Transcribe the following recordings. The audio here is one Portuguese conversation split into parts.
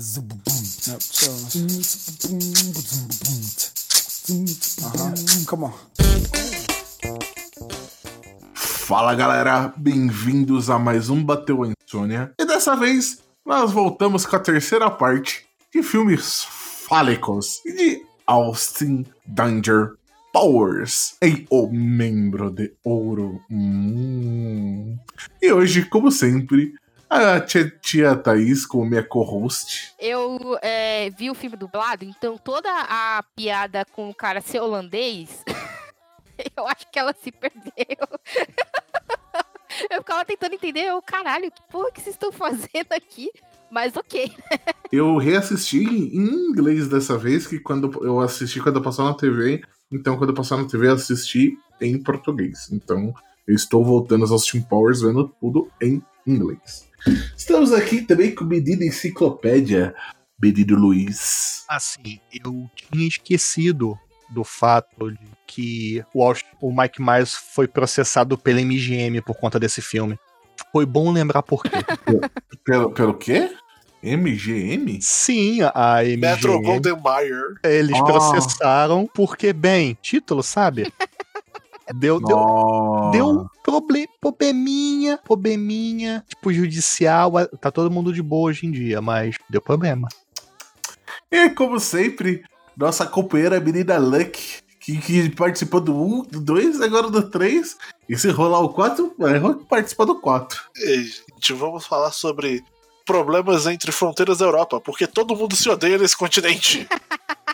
Uh-huh. Come on. Fala galera, bem-vindos a mais um Bateu a Insônia. E dessa vez nós voltamos com a terceira parte de filmes fálicos de Austin Danger Powers em O Membro de Ouro. Hum. E hoje, como sempre, a tia, tia Thaís como minha co-host. Eu é, vi o filme dublado, então toda a piada com o cara ser holandês, eu acho que ela se perdeu. eu ficava tentando entender, o caralho, que porra que vocês estão fazendo aqui? Mas ok. eu reassisti em inglês dessa vez, que quando eu assisti quando passou na TV, então quando passou na TV eu assisti em português. Então eu estou voltando aos Austin Powers vendo tudo em inglês. Estamos aqui também com o Medida Enciclopédia, Medido Luiz. Assim, eu tinha esquecido do fato de que o, o Mike Myers foi processado pela MGM por conta desse filme. Foi bom lembrar por quê. pelo, pelo quê? MGM? Sim, a MGM. Metro Golden Mayer. Eles oh. processaram porque, bem, título, sabe? Deu, deu, oh. deu um problem, probleminha, probleminha, tipo, judicial. Tá todo mundo de boa hoje em dia, mas deu problema. E como sempre, nossa companheira menina Luck, que, que participou do 1, do 2, agora do 3. E se rolar o 4, vai participar do 4. E, gente, vamos falar sobre problemas entre fronteiras da Europa, porque todo mundo se odeia nesse continente.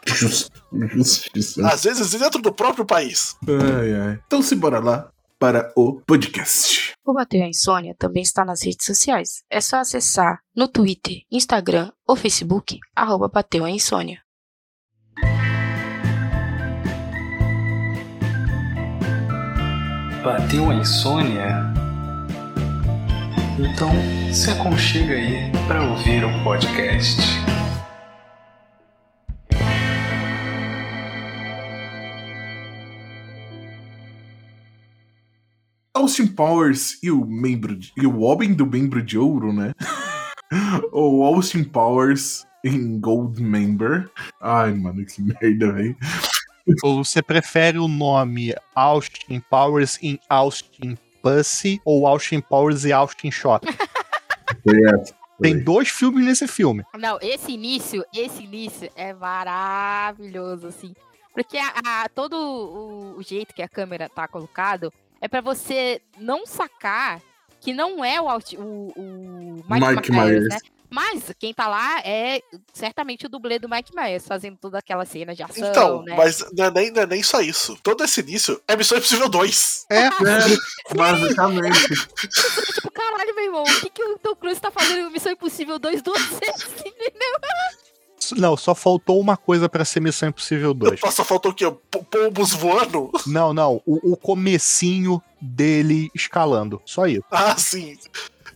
Às vezes dentro do próprio país. Ai, ai. Então se bora lá para o podcast. O Bateu a Insônia também está nas redes sociais. É só acessar no Twitter, Instagram ou Facebook, arroba Bateu a Insônia. Bateu a insônia? Então se aconchega aí para ouvir o podcast. Austin Powers e o membro de, e o homem do membro de ouro, né? Ou Austin Powers em Gold Member. Ai, mano, que merda, velho. Ou você prefere o nome Austin Powers em Austin Pussy ou Austin Powers e Austin Shot? Tem dois filmes nesse filme. Não, esse início, esse início é maravilhoso, assim. Porque a, a todo o, o, jeito que a câmera tá colocado é para você não sacar que não é o, o, o Mike, Mike Myers, Myers, né? Mas quem tá lá é certamente o dublê do Mike Myers, fazendo toda aquela cena de ação. Então, né? mas não é, nem, não é nem só isso. Todo esse início é Missão Impossível 2. É, é basicamente. tipo, caralho, meu irmão, o que, que o Tom Cruise tá fazendo em Missão Impossível 2 duas vezes, entendeu? Não, só faltou uma coisa para ser Missão Impossível 2. Só faltou o quê? Pombos voando? Não, não. O, o comecinho dele escalando. Só isso. Ah, sim.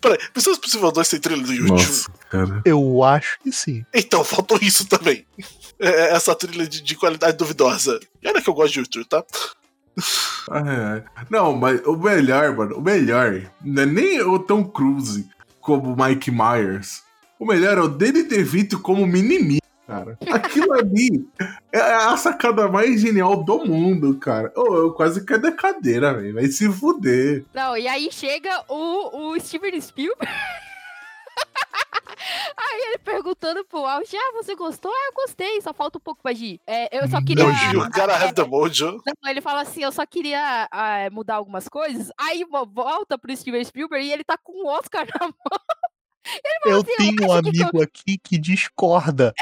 Peraí, Missão Impossível 2 tem trilha do YouTube? Nossa, cara. Eu acho que sim. Então, faltou isso também. É, é essa trilha de, de, qualidade duvidosa. E olha que eu gosto de YouTube, tá? É. Não, mas o melhor, mano, o melhor não é nem o Tom Cruise como o Mike Myers. O melhor é o Danny DeVito como Minimi cara. Aquilo ali é a sacada mais genial do mundo, cara. Oh, eu quase caí da cadeira, velho. Vai se fuder. Não, e aí chega o, o Steven Spielberg. Aí ele perguntando pro Alge, ah, você gostou? Ah, eu gostei, só falta um pouco pra Gi. É, eu só queria... Não, you gotta have the mojo. Não, ele fala assim, eu só queria uh, mudar algumas coisas. Aí volta pro Steven Spielberg e ele tá com o Oscar na mão. Eu assim, tenho um amigo que aqui que discorda.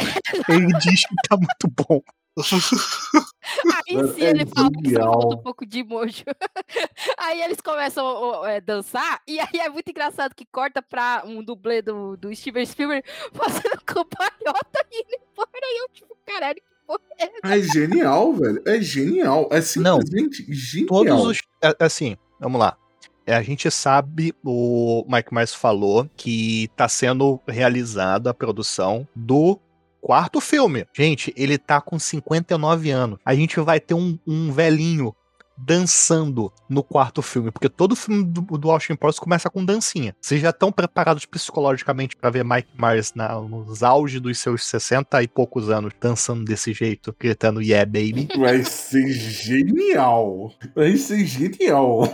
Ele diz que tá muito bom. Aí sim é ele fala que falta um pouco de mojo. Aí eles começam a é, dançar, e aí é muito engraçado que corta pra um dublê do, do Steven Spielberg fazendo cambalhota e indo embora. E eu, tipo, caralho, que porra é É genial, velho. É genial. É simplesmente Não, genial. Todos os. É, assim, vamos lá. É, a gente sabe, o Mike Myers falou que está sendo realizada a produção do quarto filme. Gente, ele tá com 59 anos. A gente vai ter um, um velhinho dançando no quarto filme, porque todo filme do, do Austin Powers começa com dancinha. Vocês já estão preparados psicologicamente para ver Mike Myers na, nos auge dos seus 60 e poucos anos dançando desse jeito, gritando Yeah, baby? Vai ser genial. Vai ser genial.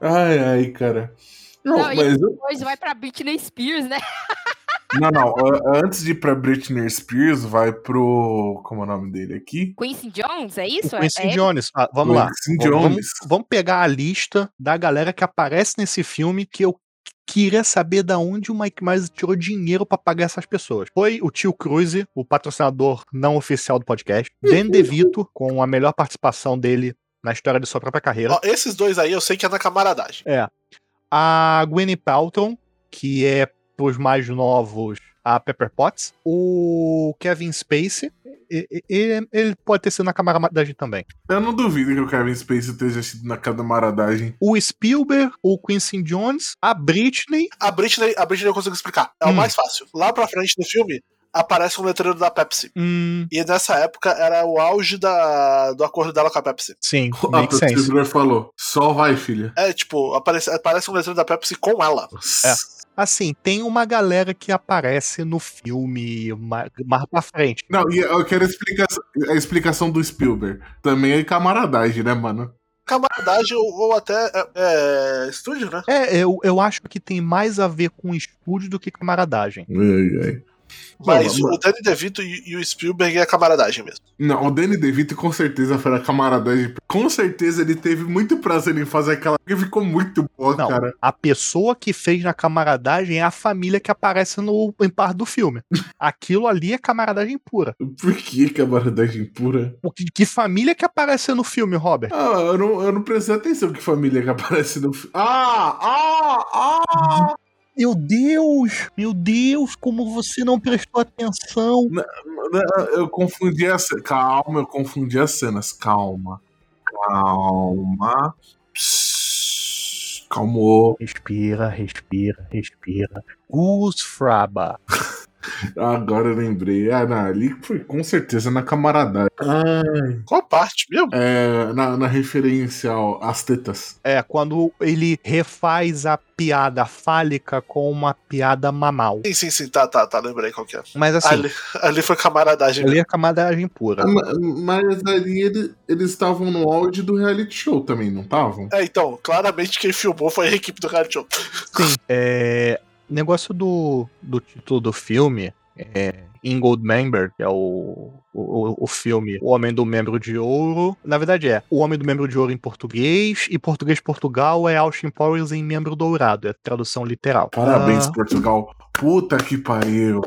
Ai, ai, cara. Não, Não, mas e eu- depois vai pra Britney Spears, né? não, não. Antes de ir pra Britney Spears, vai pro. Como é o nome dele aqui? Quincy Jones, é isso? Quincy é, é Jones. Ah, vamos lá. Quincy Vamos- Vamos, Jones. vamos pegar a lista da galera que aparece nesse filme que eu queria saber da onde o Mike Myers tirou dinheiro pra pagar essas pessoas. Foi o tio Cruise, o patrocinador não oficial do podcast, Dan DeVito, com a melhor participação dele na história de sua própria carreira. Ó, esses dois aí eu sei que é na camaradagem. É. A Gwyneth Paltrow, que é pros mais novos a Pepper Potts. O Kevin Spacey, ele, ele pode ter sido na camaradagem também. Eu não duvido que o Kevin Spacey esteja sido na camaradagem. O Spielberg, o Quincy Jones, a Britney. A Britney, a Britney eu consigo explicar. É o Hum. mais fácil. Lá pra frente do filme, aparece um letreiro da Pepsi. Hum, E nessa época era o auge da, do acordo dela com a Pepsi. sim, A sense. Priscila falou: só vai, filha. É, tipo, aparece, aparece um letreiro da Pepsi com ela. É. Assim, tem uma galera que aparece no filme ma- mais pra frente. Não, e eu quero a explicação, a explicação do Spielberg. Também é camaradagem, né, mano? Camaradagem ou, ou até é, é, estúdio, né? É, eu, eu acho que tem mais a ver com estúdio do que camaradagem. Ai, ai. Mas Não, o Danny DeVito e, e o Spielberg é camaradagem mesmo. Não, o Danny DeVito com certeza foi a camaradagem. Com certeza ele teve muito prazer em fazer aquela. Porque ficou muito boa, Não, cara. a pessoa que fez na camaradagem é a família que aparece no em parte do filme. Aquilo ali é camaradagem pura. Por que camaradagem pura? O que, que família que aparece no filme, Robert? Ah, eu não, eu não prestei atenção que família que aparece no filme. Ah! Ah! Ah! Meu Deus! Meu Deus, como você não prestou atenção? Eu confundi as Calma, eu confundi as cenas. Calma. Calma. Psss, Calmou. Respira, respira, respira. Gus Fraba. Agora eu lembrei. Ah, não, ali foi com certeza na camaradagem. Ai. Qual parte mesmo? É, na, na referência ao, às tetas. É, quando ele refaz a piada fálica com uma piada mamal. Sim, sim, sim, tá, tá, tá, lembrei qual que é. Mas assim, Ali, ali foi camaradagem ali é camaradagem pura. Ah, ma- Mas ali ele- eles estavam no áudio do reality show também, não estavam? É, então, claramente quem filmou foi a equipe do reality show. Sim. É, negócio do, do título do filme é In Gold Member, que é o, o, o filme O Homem do Membro de Ouro. Na verdade é O Homem do Membro de Ouro em português, e Português Portugal é Austin Powers em Membro Dourado, é tradução literal. Parabéns, Ah, Portugal. Puta que pariu.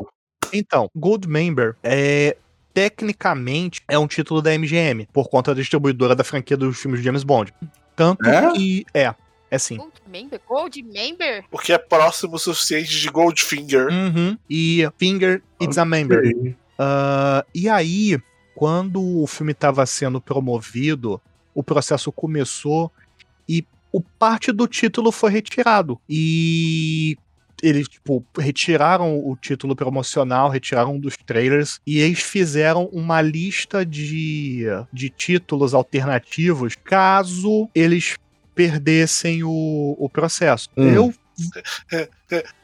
então, Gold Member é. Tecnicamente é um título da MGM, por conta da distribuidora da franquia dos filmes de James Bond. Tanto É? que. É, é sim. Gold Member? Gold Member? Porque é próximo o suficiente de Goldfinger. Uhum. E Finger It's a Member. Ah, e aí, quando o filme estava sendo promovido, o processo começou e o parte do título foi retirado. E eles, tipo, retiraram o título promocional, retiraram dos trailers e eles fizeram uma lista de, de títulos alternativos caso eles perdessem o, o processo. Hum. Eu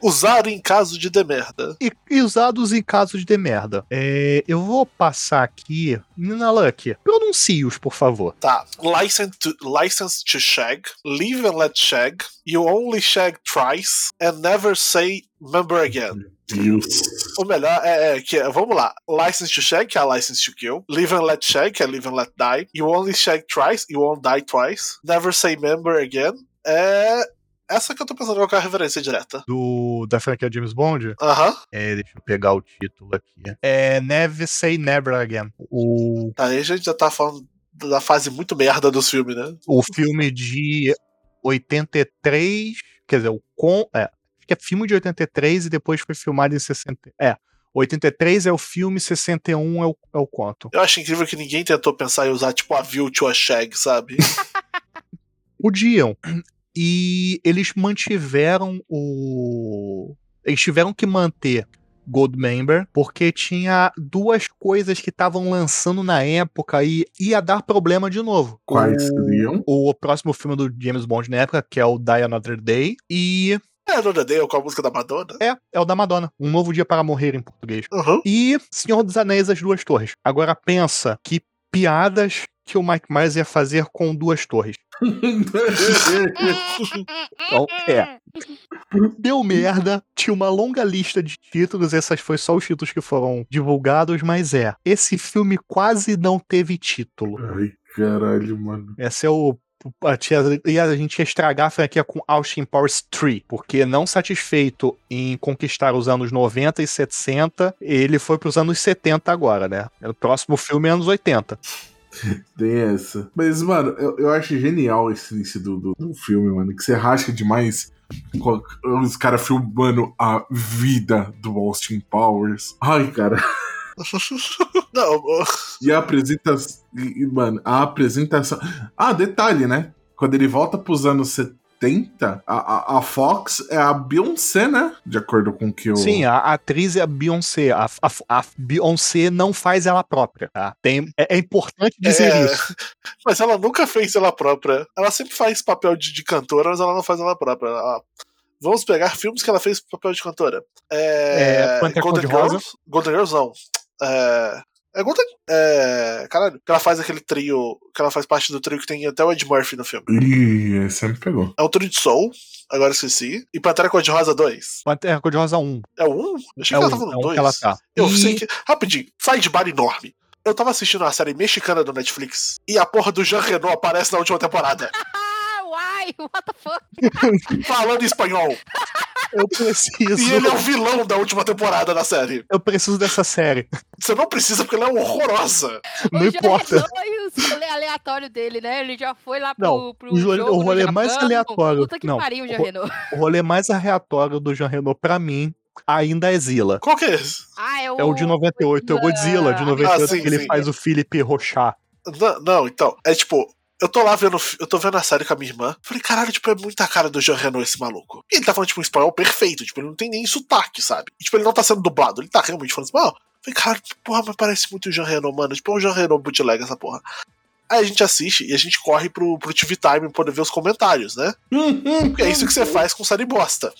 Usado em caso de demerda. e, e usados em caso de de merda. É, eu vou passar aqui. Nina Luck, pronuncie-os, por favor. Tá. License to, license to shag. Live and let shag. You only shag thrice. And never say member again. Deus. O melhor é, é que é, vamos lá. License to shag, que é a license to kill. Live and let shag, que é live and let die. You only shag twice, you won't die twice. Never say member again. É. Essa que eu tô pensando qual que é a referência direta. Do, da franquia James Bond. Aham. É, deixa eu pegar o título aqui. É Never Say Never Again. O, Tá, Aí a gente já tá falando da fase muito merda dos filmes, né? o filme de 83. Quer dizer, o com. É, que é filme de 83 e depois foi filmado em 60. É. 83 é o filme, 61 é o, é o conto. Eu acho incrível que ninguém tentou pensar em usar, tipo, a view to a shag, sabe? Podiam. E eles mantiveram o. Eles tiveram que manter Goldmember, porque tinha duas coisas que estavam lançando na época e ia dar problema de novo. Quais o, seriam? o próximo filme do James Bond na época, que é o Die Another Day, e É, Dona Dale com a música da Madonna. é, é o da Madonna, Um Novo Dia para Morrer em português. Uhum. E Senhor dos Anéis, As Duas Torres. Agora pensa que piadas que o Mike Myers ia fazer com Duas Torres. Então, é. Deu merda, tinha uma longa lista de títulos, essas foi só os títulos que foram divulgados, mas é. Esse filme quase não teve título. Ai, caralho, mano. Esse é o. A, tia- e a gente ia estragar a franquia com Austin Powers 3, porque não satisfeito em conquistar os anos 90 e 60, ele foi pros anos 70 agora, né? O próximo filme é anos 80. Tem essa. Mas, mano, eu, eu acho genial esse início do, do, do filme, mano. Que você racha demais os caras filmando a vida do Austin Powers. Ai, cara. Não, E a apresentação. Mano, a apresentação. Ah, detalhe, né? Quando ele volta pros anos 70, a, a, a Fox é a Beyoncé, né? De acordo com o que eu. Sim, a, a atriz é a Beyoncé. A, a, a Beyoncé não faz ela própria, tá? Tem, é, é importante dizer É. isso. mas ela nunca fez ela própria. Ela sempre faz papel de, de cantora, mas ela não faz ela própria. Ela- Vamos pegar filmes que ela fez papel de cantora. É. É, Golden. Girls? Golden Girls não. É. É Golden. É. Caralho. Que ela faz aquele trio. Que ela faz parte do trio que tem até o Ed Murphy no filme. Ih, esse me pegou. É o trio de Soul, agora esqueci. E Pantera Cor-de-Rosa 2. Pantera Cor-de-Rosa 1. É o 1? Eu achei É que ela tava é no o 2. que ela tá. Eu E- sei que. Rapidinho, sidebar enorme. Eu tava assistindo uma série mexicana do Netflix e a porra do Jean Reno aparece na última temporada. Uai, what the fuck? falando espanhol. Eu preciso. E ele é o vilão da última temporada da série. Eu preciso dessa série. Você não precisa porque ela é horrorosa. Não o importa. Jean Renault e os rolê aleatório dele, né? Ele já foi lá pro, Não, pro o rolê- jogo o no rolê mais Japão. aleatório- Puta que não, pariu, Jean o- Renault. O rolê mais aleatório do Jean Renault pra mim ainda é Zilla. Qual que é esse? Ah, é o... É o de 98, é o Godzilla de 98, Ah, sim, que ele sim. faz o Philip Rochar. Não, não, então, é tipo, eu tô lá vendo, eu tô vendo a série com a minha irmã. Falei, caralho, tipo, é muita cara do Jean Reno esse maluco. E ele tá falando, tipo, um espanhol perfeito, tipo, ele não tem nem sotaque, sabe? E, tipo, ele não tá sendo dublado, ele tá realmente falando espanhol. Falei, caralho, porra, mas parece muito o Jean Reno, mano. Tipo, é o Jean Reno bootleg essa porra. Aí a gente assiste e a gente corre pro, pro TV Time pra poder ver os comentários, né? Porque é isso que você faz com série bosta.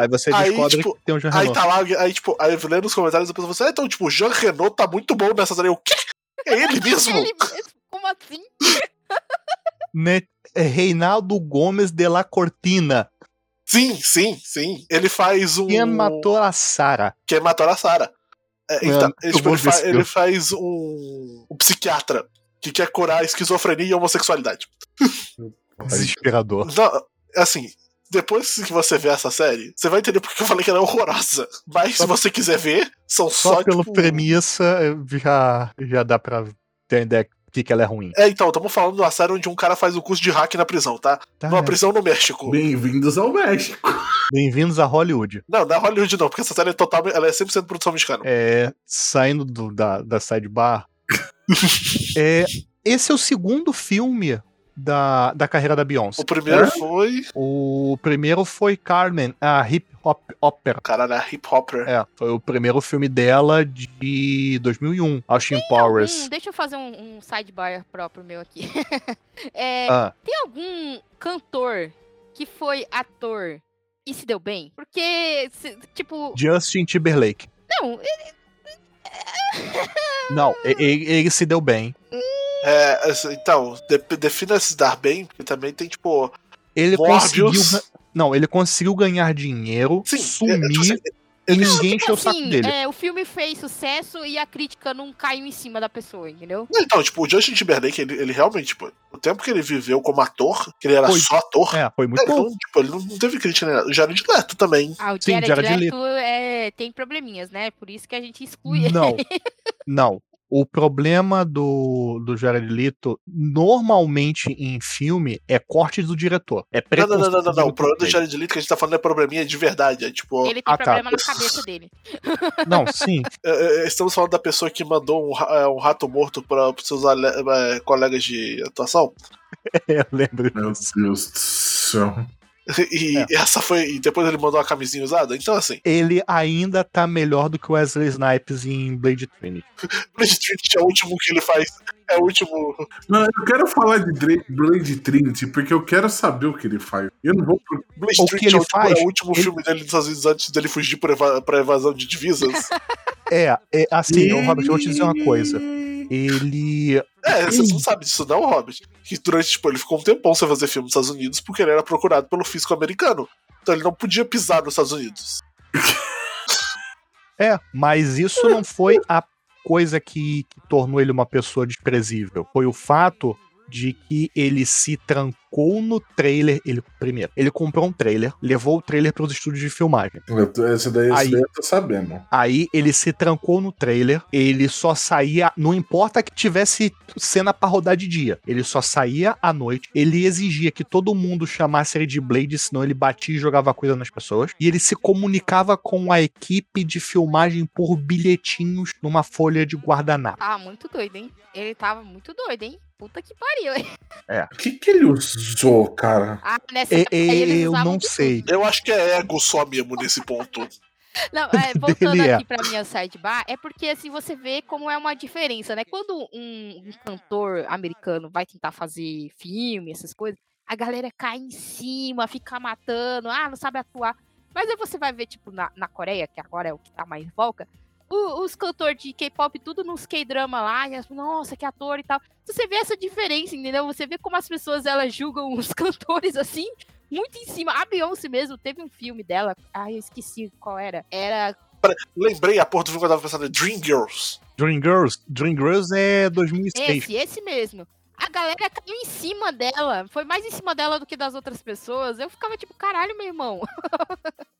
Aí você Aí, descobre tipo, que tem o Jean Aí Renault. tá lá, aí, tipo, aí eu lendo os comentários, a pessoa fala assim, ah, então, tipo, o Jean Renault tá muito bom nessa série. O quê? É ele mesmo? Ele mesmo? Como assim? Ne- é Reinaldo Gomes de la Cortina. Sim, sim, sim. Ele faz um. Quem matou a Sara? Quem matou a Sarah. É, então, Mano, ele, tipo, ele, fa- ele faz um, um psiquiatra que quer curar a esquizofrenia e homossexualidade. Desesperador. Não, assim, depois que você vê essa série, você vai entender porque que eu falei que ela é horrorosa. Mas Só- se você quiser ver, são Só, só, pela tipo... premissa eh, já, já dá pra ter ideia que, que ela é ruim. É, então, estamos falando de uma série onde um cara faz o curso de hack na prisão, tá? Tá, Numa né? prisão no México. Bem-vindos ao México. Bem-vindos a Hollywood. Não, não é Hollywood não, porque essa série é total, ela é 100% produção mexicana. É, saindo do- da, da sidebar. é, esse é o segundo filme da, da carreira da Beyoncé. O primeiro É? foi. O primeiro foi Carmen, a hip hop opera. Caralho, a hip hopper. É, foi o primeiro filme dela de 2001, Austin Powers. Hum, deixa eu fazer um, um sidebar próprio meu aqui. É, Ah, Tem algum cantor que foi ator e se deu bem? Porque, se- tipo, Justin Timberlake. não, Não, e- e- ele, se deu bem. É, assim, então, de- defina se dar bem, porque também tem, tipo. Ele Morbius. conseguiu. Não, ele conseguiu ganhar dinheiro, Sim, é, sumir tipo assim, e ele- ninguém tipo encheu o saco assim, dele. é, o filme fez sucesso e a crítica não caiu em cima da pessoa, entendeu? Então, tipo, o Justin Timberlake, ele, ele realmente, tipo, o tempo que ele viveu como ator, que ele era Foi. só ator, É, foi muito ele, bom. não, tipo, ele não teve crítica nem nada. O Jared Leto também. Ah, o Sim, Jared, Jared Leto é, tem probleminhas, né? Por isso que a gente exclui ele. Não, não. O problema do, do Jared Leto, normalmente em filme, é corte do diretor. É Não, não, não, não, não, não. O problema do. Jared Leto que a gente tá falando é probleminha de verdade. É tipo, Ele tem Ah, tá. problema na cabeça dele. Não, sim. é, é, estamos falando da pessoa que mandou um, é, um rato morto para os seus é, colegas de atuação. Eu lembro Meu disso. Deus do céu. E É. essa foi. E depois ele mandou a camisinha usada. Então, assim, Ele ainda tá melhor do que o Wesley Snipes em Blade Trinity. Blade Trinity é o último que ele faz. É o último. Não, eu quero falar de Blade Trinity, porque eu quero saber o que ele faz. Eu não vou. Blade O que Trinity é, ele o último, faz, é o último ele- filme dele nos Estados Unidos antes dele fugir pra, eva pra evasão de divisas. É, é assim, ô, Robert, eu vou te dizer uma coisa. Ele. É, você não sabe disso, não, Hobbit. Que durante, tipo, ele ficou um tempão sem fazer filme nos Estados Unidos porque ele era procurado pelo fisco americano. Então ele não podia pisar nos Estados Unidos. É, mas isso não foi a coisa que, que tornou ele uma pessoa desprezível. Foi o fato de que ele se trancou no trailer. Ele, primeiro, ele comprou um trailer, levou o trailer para os estúdios de filmagem. Tô- Esse daí, esse Aí- daí eu tô sabendo. Aí ele se trancou no trailer, ele só saía, não importa que tivesse cena pra rodar de dia, ele só saía à noite, ele exigia que todo mundo chamasse ele de Blade, senão ele batia e jogava coisa nas pessoas, e ele se comunicava com a equipe de filmagem por bilhetinhos numa folha de guardanapo. Tava muito doido, hein? Ele tava muito doido, hein? Puta que pariu, hein? O que, que ele usou, cara? Ah, nessa E- época eu não sei. Eu acho que é ego só mesmo nesse ponto. Não, é, voltando Dele é. aqui pra minha sidebar, é porque assim você vê como é uma diferença, né? Quando um, um cantor americano vai tentar fazer filme, essas coisas, a galera cai em cima, fica matando, ah, não sabe atuar. Mas aí você vai ver, tipo, na, na Coreia, que agora é o que tá mais em voga, o- os cantores de K-pop, tudo nos K-drama lá, e as, nossa, que ator e tal. Você vê essa diferença, entendeu? Você vê como as pessoas elas julgam os cantores assim, muito em cima. A Beyoncé mesmo, teve um filme dela, ai, eu esqueci qual era. Era Lembrei a porra do filme que eu tava pensando, é Dream Girls. Dreamgirls, Dreamgirls é 2006. esse, esse mesmo. A galera caiu em cima dela. Foi mais em cima dela do que das outras pessoas. Eu ficava tipo, caralho, meu irmão.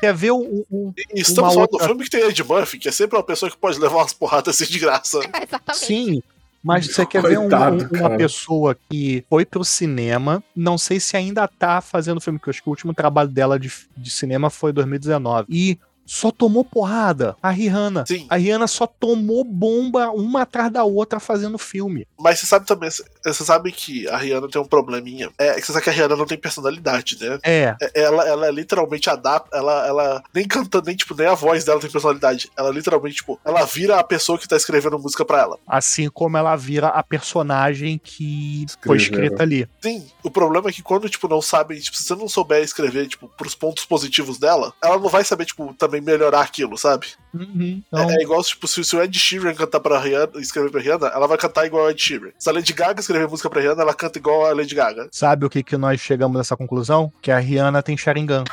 Quer ver o, o- estamos falando do outra- filme que tem Ed Murphy, que é sempre uma pessoa que pode levar umas porradas assim de graça. Exatamente. Sim, mas você quer ver um- Coitado, um- uma pessoa que foi pro cinema, não sei se ainda tá fazendo filme, porque eu acho que o último trabalho dela de, de cinema foi 2019. E só tomou porrada. A Rihanna. Sim. A Rihanna só tomou bomba uma atrás da outra fazendo filme. Mas você sabe também, você sabe que a Rihanna tem um probleminha. É que você sabe que a Rihanna não tem personalidade, né? É, É- Ela, ela literalmente adapta, ela, ela nem cantando, nem, tipo, nem a voz dela tem personalidade. Ela literalmente, tipo, ela vira a pessoa que tá escrevendo música pra ela. assim como ela vira a personagem que foi Escreveram. escrita ali. Sim, o problema é que quando, tipo, não sabem, tipo, se você não souber escrever, tipo, pros pontos positivos dela, ela não vai saber, tipo, também melhorar aquilo, sabe? Uhum, É- então, É, igual, tipo, se, se o Ed Sheeran cantar pra Rihanna, escrever pra Rihanna, ela vai cantar igual a Ed Sheeran. Se a Lady Gaga escrever música pra Rihanna, ela canta igual a Lady Gaga. sabe o que, que nós chegamos nessa conclusão? Que a Rihanna tem Sharingan.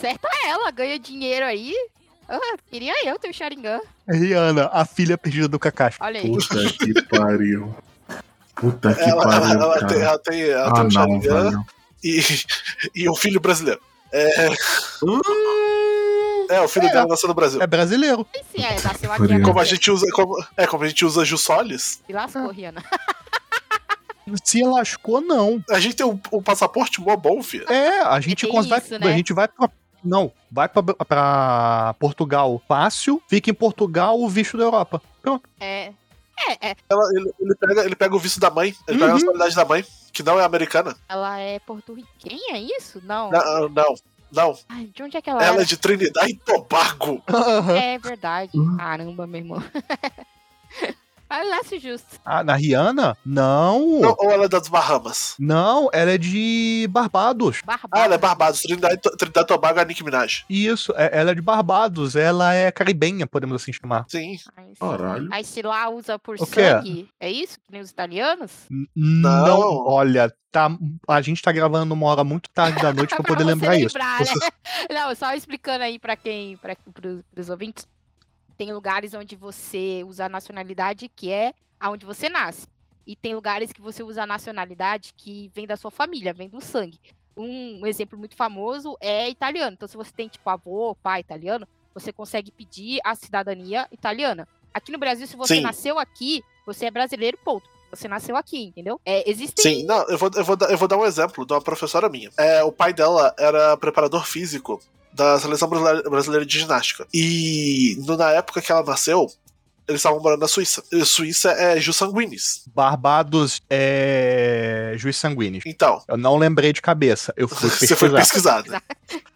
Certa ela, ganha dinheiro aí. Ah, queria eu ter o Sharingan. Rihanna, a filha perdida do Kakashi. Olha aí. Puta que pariu. Puta que Ela, pariu, ela cara. tem, ela tem, ela ah, tem um não, Sharingan velho. e, e um filho brasileiro. É, é o filho É. dela nasceu no Brasil. É brasileiro. Esse é, nasceu aqui. Como a gente usa, como, é, como a gente usa Jus Solis, Se lascou, Rihanna. Se lascou, não. a gente tem um, um passaporte mó bom, filho. É, a gente, cons- vai, isso, né? a gente vai pra. Não, vai pra, pra Portugal fácil, fica em Portugal o visto da Europa. É. É, é. Ela- ele, ele pega, ele pega o visto da mãe, ele pega a Uhum. nacionalidade da mãe, que não é americana. Ela é porto-riquenha, é isso? Não. Não, não, não. Ai, de onde é que ela, Ela era? é de Trinidad e Tobago. É verdade. Hum. Caramba, meu irmão. Mas lance justo. Ah, na Rihanna? Não. Não, ou ela é das Bahamas. Não, ela é de Barbados. Ah, ela é Barbados. Barbados. Trinidad, e To- Trinidad e Tobago é a Nick Minaj. Isso, é- ela é de Barbados. Ela é caribenha, podemos assim chamar. Sim. Aí, Caralho. aí se lá usa por O quê? sangue, é isso? Que nem os italianos? N- Não. Não. olha, tá, a gente tá gravando uma hora muito tarde da noite pra poder você lembrar isso. lembrar, né? Não, só explicando aí pra quem, para os ouvintes, tem lugares onde você usa a nacionalidade que é aonde você nasce. E tem lugares que você usa a nacionalidade que vem da sua família, vem do sangue. Um exemplo muito famoso é italiano. Então, se você tem, tipo, avô, pai italiano, você consegue pedir a cidadania italiana. Aqui no Brasil, se você Sim. nasceu aqui, você é brasileiro, ponto. Você nasceu aqui, entendeu? É, existem Sim, não, eu vou, eu, vou, dar- eu vou dar um exemplo de uma professora minha. É, o pai dela era preparador físico da seleção brasileira, de ginástica. E na época que ela nasceu, eles estavam morando na Suíça. E Suíça é jus sanguinis. Barbados é. Juiz sanguíneo. Então, Eu não lembrei de cabeça. Eu fui você foi pesquisar. pesquisado.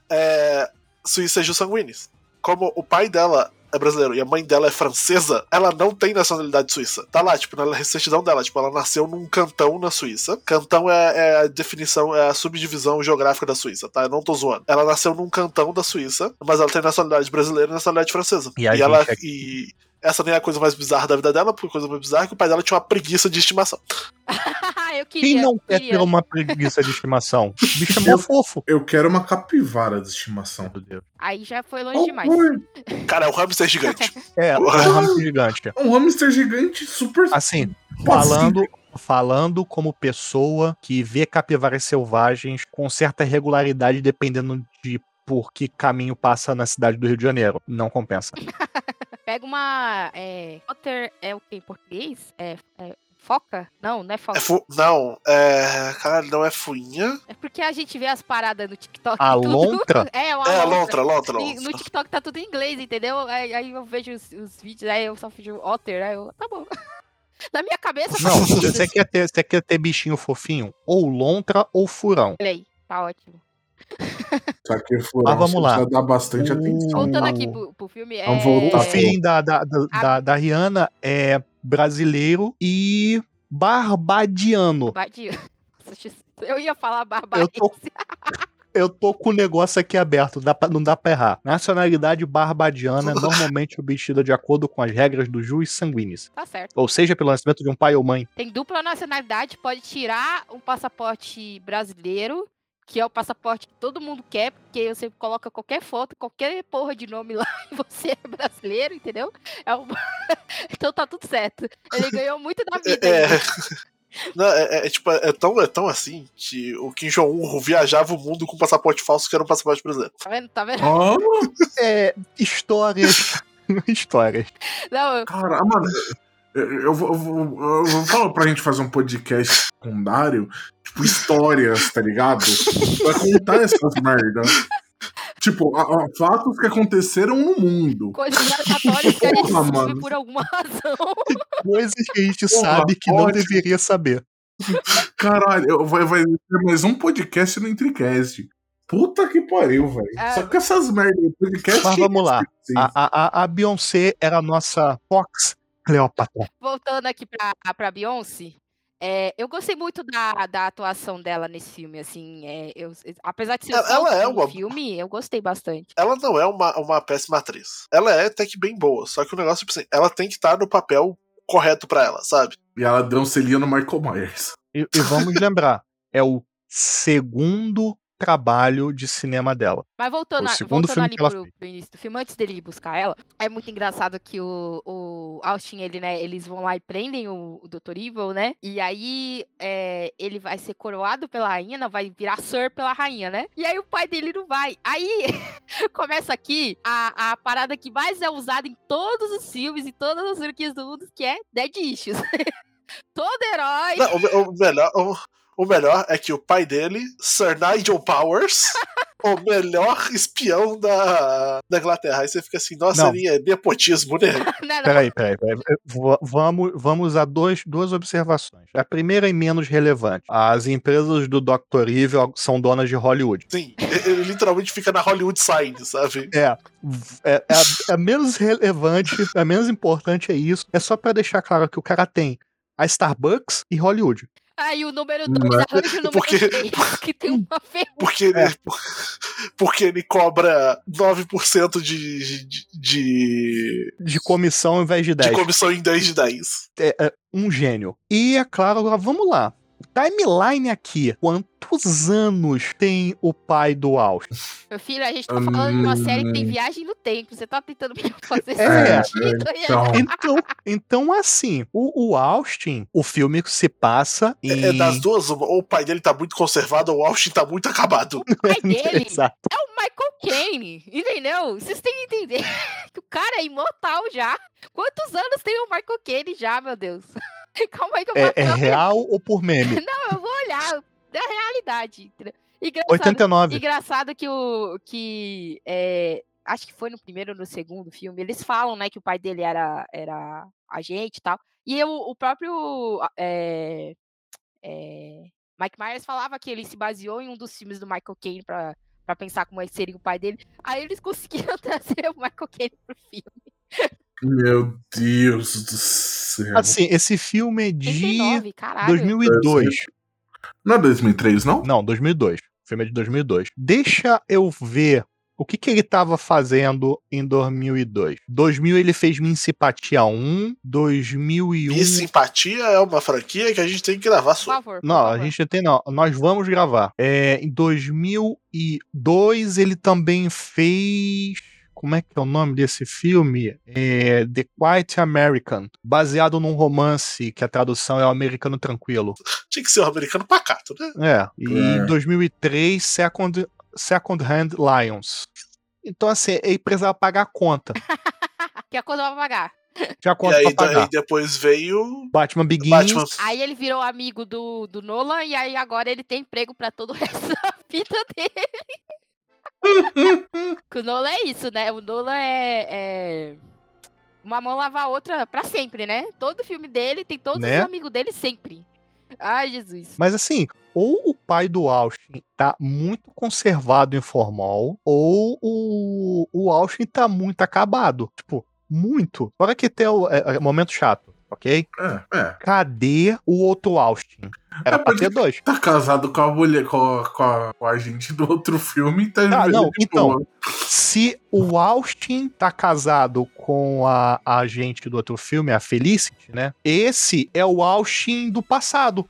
É, Suíça é jus sanguinis. Como o pai dela é brasileiro e a mãe dela é francesa, ela não tem nacionalidade suíça. Tá lá, tipo, na certidão dela. Tipo, ela nasceu num cantão na Suíça. Cantão é, é a definição, é a subdivisão geográfica da Suíça, tá? Eu não tô zoando. Ela nasceu num cantão da Suíça, mas ela tem nacionalidade brasileira e nacionalidade francesa. E a ela. aqui- E essa nem é a coisa mais bizarra da vida dela, porque a coisa mais bizarra é que o pai dela tinha uma preguiça de estimação. eu queria. Quem não quer queria. ter uma preguiça de estimação? O bicho é mó fofo. Eu quero uma capivara de estimação. Meu Deus. Aí já foi longe Oh, demais. oi. Cara, é um hamster gigante. É, um hamster gigante. Um hamster gigante super. Assim, falando, falando como pessoa que vê capivaras selvagens com certa regularidade, dependendo de por que caminho passa na cidade do Rio de Janeiro. Não compensa. Pega uma. É, otter é o que em português? É, é foca? Não, não é foca. É fu... Não, é. Caralho, não é fuinha. É porque a gente vê as paradas no TikTok. A tudo- lontra? É, uma É, lontra. lontra, lontra, E no lontra. TikTok tá tudo em inglês, entendeu? Aí, aí eu vejo os, os vídeos, aí eu só vejo otter, aí eu. Tá bom. Na minha cabeça, Não, você quer ter, você quer ter bichinho fofinho? Ou lontra ou furão. Olha aí, tá ótimo. Só que furão, Mas vamos lá. dar bastante O- atenção. Voltando aqui pro, pro filme, é. Vamos voltar O filho da, da, da, da, da Rihanna é brasileiro e barbadiano. Badia. Eu ia falar barbarense. Eu tô- Eu tô com o negócio aqui aberto, dá pra- não dá pra errar. Nacionalidade barbadiana, normalmente obtida de acordo com as regras do juiz sanguíneos. Tá certo. Ou seja, pelo nascimento de um pai ou mãe. Tem dupla nacionalidade, pode tirar um passaporte brasileiro, que é o passaporte que todo mundo quer, porque você coloca qualquer foto, qualquer porra de nome lá e você é brasileiro, entendeu? É um- então tá tudo certo. Ele ganhou muito da vida. É, aí. Não, é, é- é tipo, é tão, é tão assim que o Kim Jong-un viajava o mundo com passaporte falso que era um passaporte brasileiro. Tá vendo? Tá vendo? Ah, É. Histórias. histórias. Não, eu- cara, mano. Eu, eu vou, eu vou- eu vou falar pra gente fazer um podcast secundário, tipo, histórias, tá ligado? Pra contar essas merdas. Tipo, a- a- fatos que aconteceram no mundo. coisas aleatórias que a gente Porra, sabe mano. por alguma razão. Coisas que a gente Porra, sabe que não ótimo. deveria saber. Caralho, eu- vai, vai ter mais um podcast no Intricast. Puta que pariu, velho. É. Só que essas merdas de podcast. Mas vamos lá. Sim. A, a, a- a Beyoncé era a nossa Fox Cleópatra. Voltando aqui pra, pra Beyoncé, é, eu gostei muito da, da atuação dela nesse filme, assim, é, eu, apesar de ser Ela- só ela um é uma- filme, eu gostei bastante. Ela não é uma, uma péssima atriz. Ela é até que bem boa. Só que o negócio, tipo assim, ela tem que estar no papel correto pra ela, sabe? E ela deu um selinho no Michael Myers. E, e vamos lembrar, é o segundo trabalho de cinema dela. Mas voltando, O segundo voltando filme ali que ela pro, pro início do filme, antes dele ir buscar ela, é muito engraçado que o, o Austin, ele, né, eles vão lá e prendem o, o Dr. Evil, né? E aí é, ele vai ser coroado pela rainha, não, vai virar Sir pela rainha, né? E aí o pai dele não vai. Aí começa aqui a, a parada que mais é usada em todos os filmes e todas as franquias do mundo, que é Dead Issues. Todo herói. Não, o, o melhor, o, o melhor é que o pai dele, Sir Nigel Powers, o melhor espião da, da Inglaterra. Aí você fica assim, nossa, Não. seria nepotismo, né? Não, não, Peraí, peraí, peraí. Vamos, vamos a dois, duas observações. A primeira e menos relevante. As empresas do Dr. Evil são donas de Hollywood. Sim, ele, ele literalmente fica na Hollywood Sign, sabe? É, v- é, é a, a menos relevante, a menos importante é isso. É só pra deixar claro que o cara tem a Starbucks e Hollywood. Aí o número Mas- 2 arranja o número porque- 3, que tem uma ferrugem. Porque ele, É. porque ele cobra 9% de, de, de, De comissão ao invés de de 10. comissão em 10 de 10. É, é um gênio. E é claro, agora vamos lá. Timeline aqui. Quantos anos tem o pai do Austin? Meu filho, a gente tá falando de uma série que tem Hum. viagem no tempo. Você tá tentando me fazer É, sentido. e aí- Então, Então, então assim, o, o Austin, o filme se passa em. É, é das duas, ou o pai dele tá muito conservado ou o Austin tá muito acabado. O pai dele Exato. é o Michael Caine, entendeu? Vocês têm que entender que o cara é imortal já. Quantos anos tem o Michael Caine já, meu Deus? Calma aí que eu vou É, é real ou por meme? Não, eu vou olhar da realidade. entendeu? Engraçado, 89. engraçado que o que é, acho que foi no primeiro ou no segundo filme, eles falam, né, que o pai dele era, era agente e tal. E eu, o próprio é, é, Mike Myers falava que ele se baseou em um dos filmes do Michael Caine pra, pra pensar como seria o pai dele. Aí eles conseguiram trazer o Michael Caine pro filme. Meu Deus do céu. Assim, esse filme é de 89, caralho. 2002. Não é 2003, não? Não, 2002. O filme é de 2002. Deixa eu ver o que, que ele estava fazendo em 2002? 2000 ele fez Minha Simpatia 1, 2001... Minha Simpatia é uma franquia que a gente tem que gravar Por favor. por Não, a favor. gente tem não. Nós vamos gravar. É, em 2002 ele também fez... Como é que é o nome desse filme? É, The Quiet American, baseado num romance que a tradução é o Americano Tranquilo. Tinha que ser um americano pacato, né? É, e É. em 2003, Second, Second Hand Lions. Então, assim, ele precisava pagar a conta. Que a coisa vai pagar. Tinha E conta aí, pra pagar. aí depois veio Batman Begins. Batman. Aí ele virou amigo do, do Nolan e aí agora ele tem emprego pra todo o resto da vida dele. o Nolan é isso, né? O Nolan é, é uma mão lavar a outra pra sempre, né? Todo filme dele tem todos Né? os amigos dele sempre. Ai, Jesus. Mas assim, ou o pai do Austin tá muito conservado em formal, ou o, o Austin tá muito acabado. Tipo, muito. Olha que tem o é, é, momento chato, ok? É, é. Cadê o outro Austin? Era É, pra ter dois. Tá casado com a mulher, com a, com a, com a gente do outro filme tá Ah, não, então. boa. Se o Austin tá casado com a, a agente do outro filme, a Felicity, né? Esse é o Austin do passado.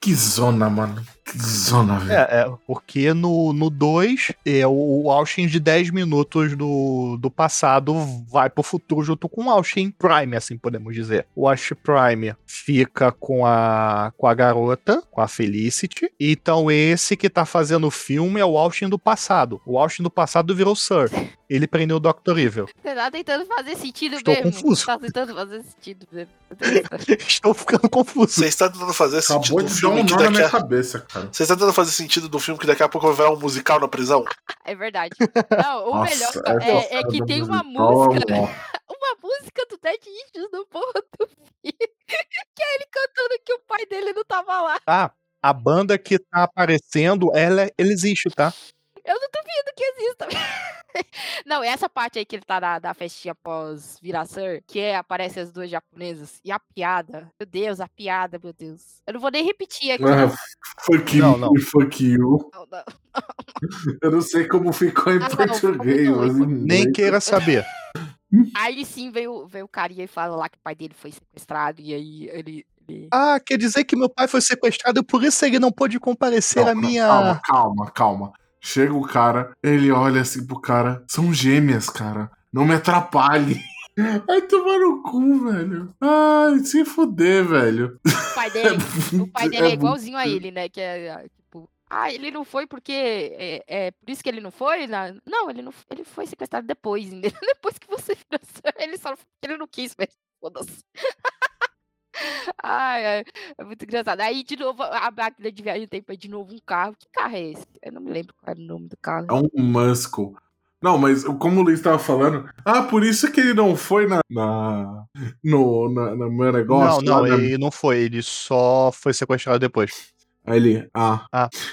Que zona, mano. Que zona, velho. É, é, porque no 2, é, o, Austin de 10 minutos do, do passado vai pro futuro junto com o Austin Prime, assim podemos dizer. O Austin Prime fica com a, com a garota, com a Felicity. Então esse que tá fazendo o filme é o Austin do passado. O Austin do passado virou Sir. Ele prendeu o Dr. Evil. Você tá tentando fazer sentido Estou mesmo. confuso. Tá tentando fazer sentido mesmo. Estou ficando confuso. Você está tentando fazer sentido Acabou de dar filme um nó na minha a... cabeça, cara. Você está tentando fazer sentido do filme que daqui a pouco vai virar um musical na prisão? É verdade. Não, o Nossa, melhor é, é que tem uma musical é um música. uma música do Dead Issues no porra do filme. Que é ele cantando que o pai dele não tava lá. Ah, a banda que tá aparecendo, ela, ela existe, tá? Eu não duvido que exista. Não, essa parte aí que ele tá na, da festinha pós virar Sir, que é, aparece as duas japonesas. E a piada. Meu Deus, a piada, meu Deus. Eu não vou nem repetir aqui. Ah, fuck Não, you, não. fuck you. Não, não. Eu não sei como ficou em Ah, português, mas Nem queira saber. Aí sim veio, veio o carinha e fala lá que o pai dele foi sequestrado. E aí ele. ele- Ah, quer dizer que meu pai foi sequestrado por isso ele não pôde comparecer Não, à minha. Calma, calma, calma. Chega o cara, ele olha assim pro cara. São gêmeas, cara. Não me atrapalhe. Ai, tomar no cu, velho. Ai, se fuder, velho. O pai dele, o pai dele é, muito- igualzinho a ele, né? Que é ah, tipo. Ah, ele não foi porque. É, é por isso que ele não foi? Não, ele não ele foi sequestrado depois. Depois que você Ele só ele não quis mesmo. Foda-se. Ai, ai, é muito engraçado. Aí, de novo, a máquina de viagem no tempo é de novo um carro. Que carro é esse? Eu não me lembro qual era o nome do carro. É um Muscle. Não, mas como o Luiz tava falando, ah, por isso que ele não foi na, na no na, no meu Não, negócio. não, lá, né? ele não foi, ele só foi sequestrado depois. Aí ele, ah.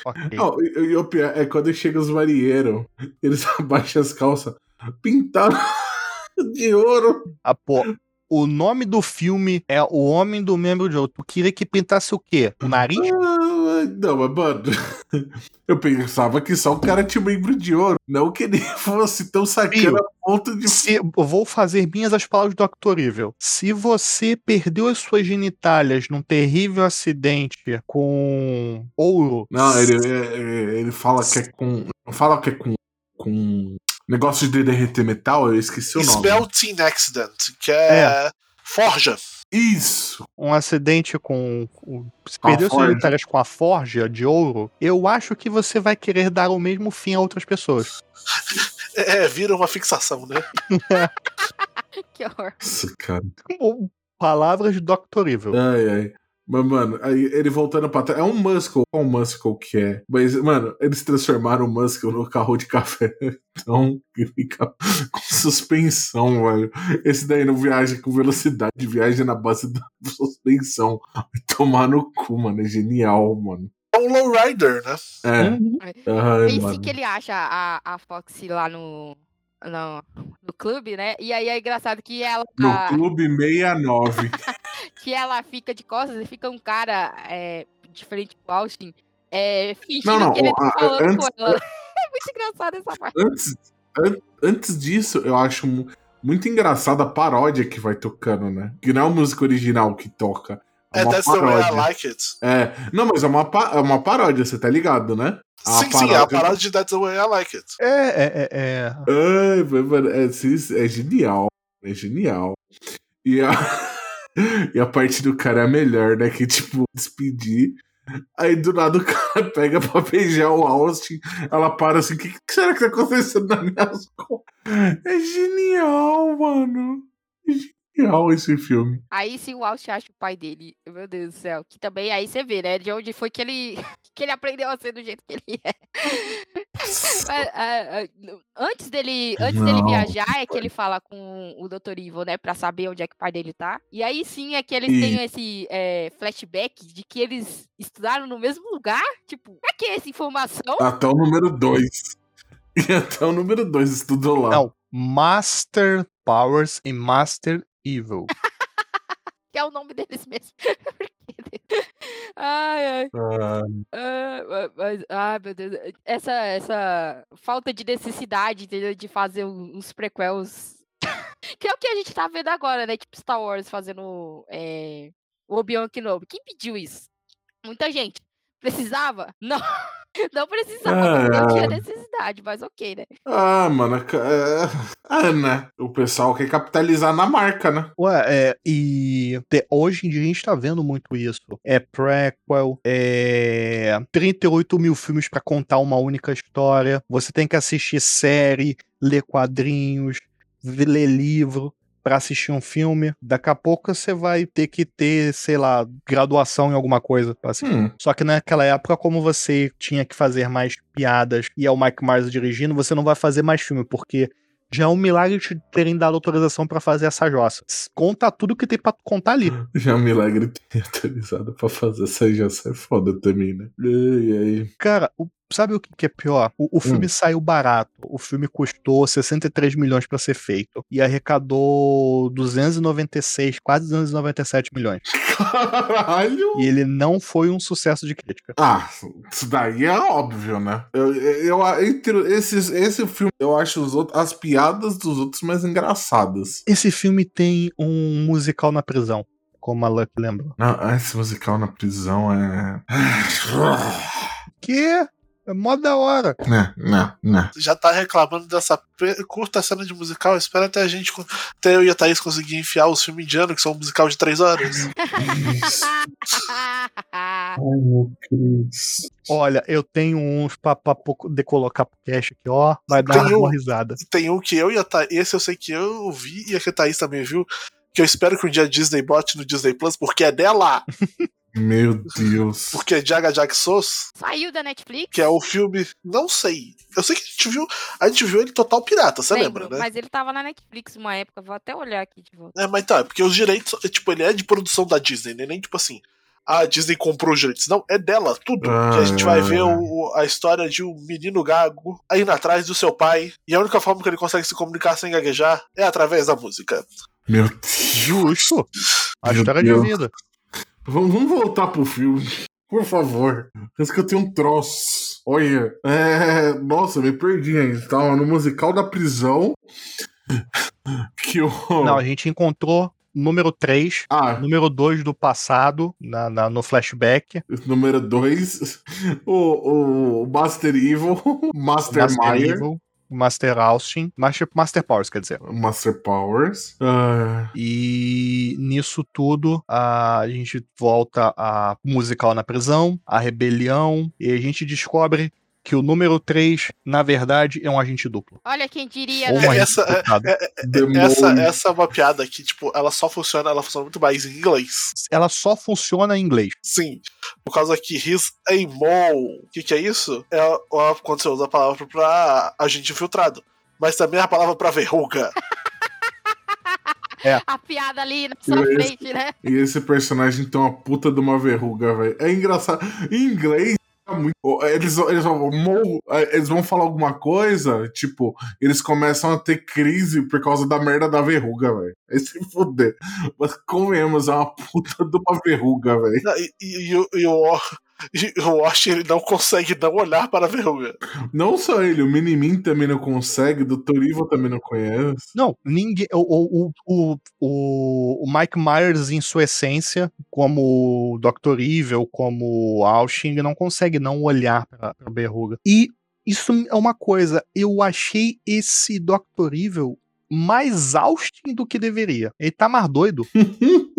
Ok. Não, e, e o pior é quando chega os marinheiros, eles abaixam as calças, pintaram de ouro. Ah, pô, o nome do filme é O Homem do Membro de Ouro. Tu queria que pintasse o quê? O nariz? Ah, não, mas mano, eu pensava que só o cara tinha membro de ouro, não que ele fosse tão sacana a ponto de. Se, vou fazer minhas as palavras do Dr. Evil. Se você perdeu as suas genitálias num terrível acidente com ouro. Não, ele, ele, ele fala que é com. Não fala que é com. com negócio de derreter metal, eu esqueci o nome. Smelting Accident, que é, forja. Isso! um acidente com. Se Com a perdeu suas forja. genitálias com a forja de ouro, eu acho que você vai querer dar o mesmo fim a outras pessoas. É, vira uma fixação, né? Que horror. Nossa, cara. Palavras de Dr. Evil. Ai, ai. Mas, mano, aí ele voltando pra trás. É um Muscle. Qual Muscle que é? Mas, mano, eles transformaram o Muscle no carro de café. Então, fica com suspensão, velho. Esse daí não viaja com velocidade, viaja na base da suspensão. Vai tomar no cu, mano. É genial, mano. É um lowrider, né? É. Uhum. Ai, Esse mano. que ele acha a, a Foxy lá no, no, no clube, né? E aí é engraçado que ela, No a- Clube 69. que ela fica de costas e fica um cara é, de frente pro Austin é, fingindo Não, não, que ele tá a- falando antes- com ela. É muito engraçado essa parte. antes, an- antes disso, eu acho mu- muito engraçada a paródia que vai tocando, né? Que não é a música original que toca. É É uma That's the way I paródia. like it. É, não, mas é uma, pa- é uma paródia, você tá ligado, né? A sim, sim, é a paródia- de That's the way I like it. É, é, é, é. Ai, mano, é, sim, é genial. É genial. E a, e a parte do cara é melhor, né? Que, tipo, despedir. Aí do nada o cara pega pra beijar o Austin. Ela para assim: o que, que será que tá acontecendo nas minhas costas? É genial, mano. É genial esse filme. Aí se o Austin acha o pai dele, meu Deus do céu, que também aí você vê, né? De onde foi que ele, que ele aprendeu a ser do jeito que ele é. Mas, ah, ah, antes dele, antes dele viajar, é que ele fala com o Dr. Evil, né? Pra saber onde é que o pai dele tá. E aí sim é que eles têm esse é, flashback de que eles estudaram no mesmo lugar. Tipo, pra que essa informação? Até o número 2. E até o número 2 estudou lá. Não, Master Powers e Master Evil. Que é o nome deles mesmo. ai, ai. Ah, Ah, ma- mas, ah, meu Deus, essa, essa falta de necessidade entendeu? de fazer uns prequels. que é o que a gente tá vendo agora, né? Tipo Star Wars fazendo é, o Obi-Wan Kenobi. Quem pediu isso? Muita gente. Precisava? Não. Não precisava, não tinha Ah. necessidade, mas ok, né? ah, mano. É, é, né? O pessoal quer capitalizar na marca, né? Ué, é, e te- hoje em dia a gente tá vendo muito isso. É prequel, é 38 mil filmes pra contar uma única história. Você tem que assistir série, ler quadrinhos, ler livro pra assistir um filme. Daqui a pouco você vai ter que ter, sei lá, graduação em alguma coisa assistir. Hum, Só que naquela época, como você tinha que fazer mais piadas e é o Mike Myers dirigindo, você não vai fazer mais filme, porque já é um milagre te terem dado autorização pra fazer essa jossa. Conta tudo que tem pra contar ali. já é um milagre ter atualizado pra fazer essa já é foda também, né? Ai, ai. Cara, o- sabe o que é pior? O, o filme saiu barato. O filme custou 63 milhões pra ser feito e arrecadou 296, quase 297 milhões. Caralho! E ele não foi um sucesso de crítica. Ah, isso daí é óbvio, né? Eu, eu, entre esses, esse filme, eu acho os outros, as piadas dos outros mais engraçadas. Esse filme tem um musical na prisão, como a Luck lembra. Não, esse musical na prisão é. Que é mó da hora. Né, né, né. Já tá reclamando dessa curta cena de musical. Espera até a gente, até eu e a Thaís conseguir enfiar os filmes indianos, que são um musical de três horas. Ai, meu Deus. Olha, eu tenho uns pra, pra colocar pro cast aqui, ó. Vai dar Tem uma um- risada. Tem um que eu e a Thaís, esse eu sei que eu vi e a que a Thaís também viu, que eu espero que um dia a Disney bote no Disney Plus, porque é dela, Meu Deus. porque é Jaga Jack Sos, Saiu da Netflix? que é o filme, não sei, eu sei que a gente viu, a gente viu ele total pirata, você Lembro, lembra, né? Mas ele tava na Netflix uma época, vou até olhar aqui de volta. É, mas tá, é porque os direitos, é, tipo, ele é de produção da Disney, né? Nem tipo assim, ah, a Disney comprou os direitos. Não, é dela, tudo. que a gente vai ver o- a história de um menino gago indo atrás do seu pai. E a única forma que ele consegue se comunicar sem gaguejar é através da música. Meu Deus. Justo. A história de vida. Vamos, vamos voltar pro filme. Por favor. Parece que eu tenho um troço. Olha. É... Nossa, eu me perdi ainda. Tava no musical da prisão. Que o. Não, a gente encontrou número 3, Ah, número 2 do passado, na, na- no flashback. número 2. O, o Master Evil. Master, Master Meyer. Evil, Master Austin, Master, Master Powers, quer dizer. Master Powers. Ah, E nisso tudo, a gente volta a musical na prisão, a rebelião, e a gente descobre que o número 3, na verdade, é um agente duplo. Olha quem diria, Ou né? um Essa- é- duplicado. Essa, essa é uma piada que, tipo, ela só funciona, ela funciona muito mais em inglês. Ela só funciona em inglês. Sim. Por causa que his a mole. O que, que é isso? É quando você usa a palavra pra agente infiltrado. Mas também é a palavra pra verruga. A piada ali na sua frente, né? E esse personagem tem uma puta de uma verruga, velho. É engraçado. Em inglês, é muito. Eles, eles, vão, mo- eles vão falar alguma coisa, tipo, eles começam a ter crise por causa da merda da verruga, velho. Aí se fuder. Mas convenhamos, é uma puta de uma verruga, velho. E, e, e e o e o Wash ele não consegue não olhar para a verruga. Não só ele, o Minimin também não consegue, o Dr. Evil também não conhece. Não, ninguém. O, o, o, o, o Mike Myers, em sua essência, como o Dr. Evil, como o Aushing, não consegue não olhar pra, pra Berruga. E isso é uma coisa, eu achei esse Dr. Evil mais Austin do que deveria. Ele tá mais doido.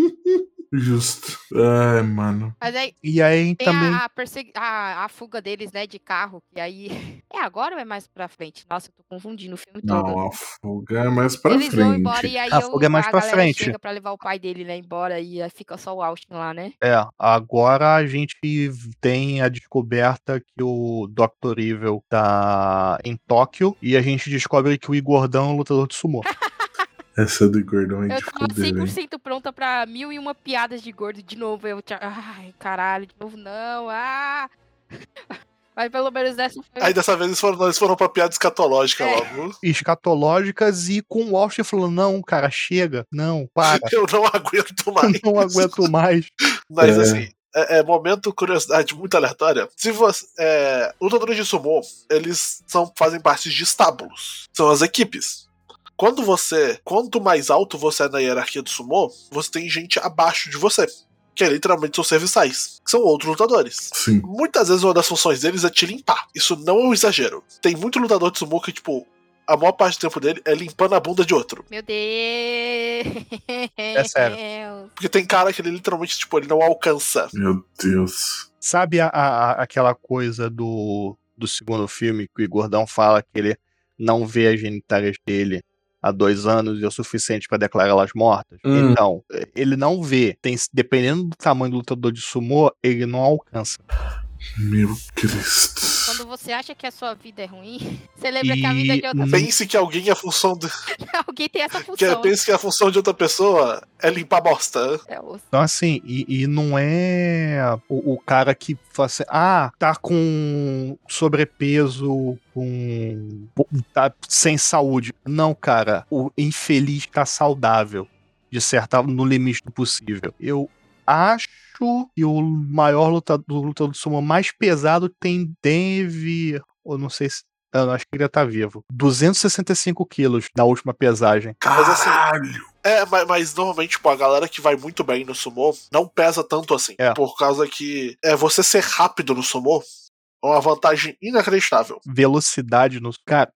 Justo. Ai, mano. Mas aí E aí tem também. a, a, a, a fuga deles, né, de carro, que aí. É agora ou é mais pra frente? Nossa, eu tô confundindo o filme todo. Não, a fuga é mais pra Eles frente. vão embora e aí A o- fuga é mais a pra frente. chega pra levar o pai dele, né, embora e aí fica só o Austin lá, né? É, agora a gente tem a descoberta que o Dr. Evil tá em Tóquio e a gente descobre que o Igordão é um lutador de sumô. Essa do gordão é Eu de tava fuder, velho. 100% pronta pra mil e uma piadas de gordo de novo. Eu tinha. Ai, caralho, de novo não. Ah! Mas pelo menos dessa foi. Aí dessa vez eles foram, eles foram pra piada escatológica É. logo. escatológicas e com o Austin falando: não, cara, chega, não, para, Eu não aguento mais. não aguento mais. Mas É. assim, é, é momento curiosidade muito aleatória. Se você. É, lutadores de sumô, eles são, fazem parte de estábulos. São as equipes. Quando você. Quanto mais alto você é na hierarquia do sumô, você tem gente abaixo de você. Que é literalmente seus serviçais. Que são outros lutadores. Sim. Muitas vezes uma das funções deles é te limpar. Isso não é um exagero. Tem muito lutador de sumô que, tipo, a maior parte do tempo dele é limpando a bunda de outro. Meu Deus! É sério. Porque tem cara que ele literalmente, tipo, ele não alcança. Meu Deus. Sabe a, a- aquela coisa do, do segundo filme que o Gordão fala que ele não vê as genitárias dele há dois anos e é o suficiente pra declará-las mortas? Hum. Então, ele não vê. Tem, dependendo do tamanho do lutador de sumô, ele não alcança. Meu Cristo. Quando você acha que a sua vida é ruim, você lembra que a vida E de outra Hum. Pense que alguém é a função de, Alguém tem essa que função. pense que a função de outra pessoa é limpar bosta. É, o- Então, assim, e, e não é o, o cara que fala assim, ah, tá com sobrepeso, com. tá sem saúde. Não, cara, o infeliz tá saudável, de certa no limite do possível. Eu acho que o maior lutador, lutador do sumo mais pesado tem deve, ou não sei se. Eu acho que ele tá vivo. 265 quilos na última pesagem. Mas assim, Caralho. É, mas, mas normalmente, tipo, a galera que vai muito bem no sumô não pesa tanto assim. É. Por causa que é você ser rápido no sumô é uma vantagem inacreditável. velocidade no. Cara,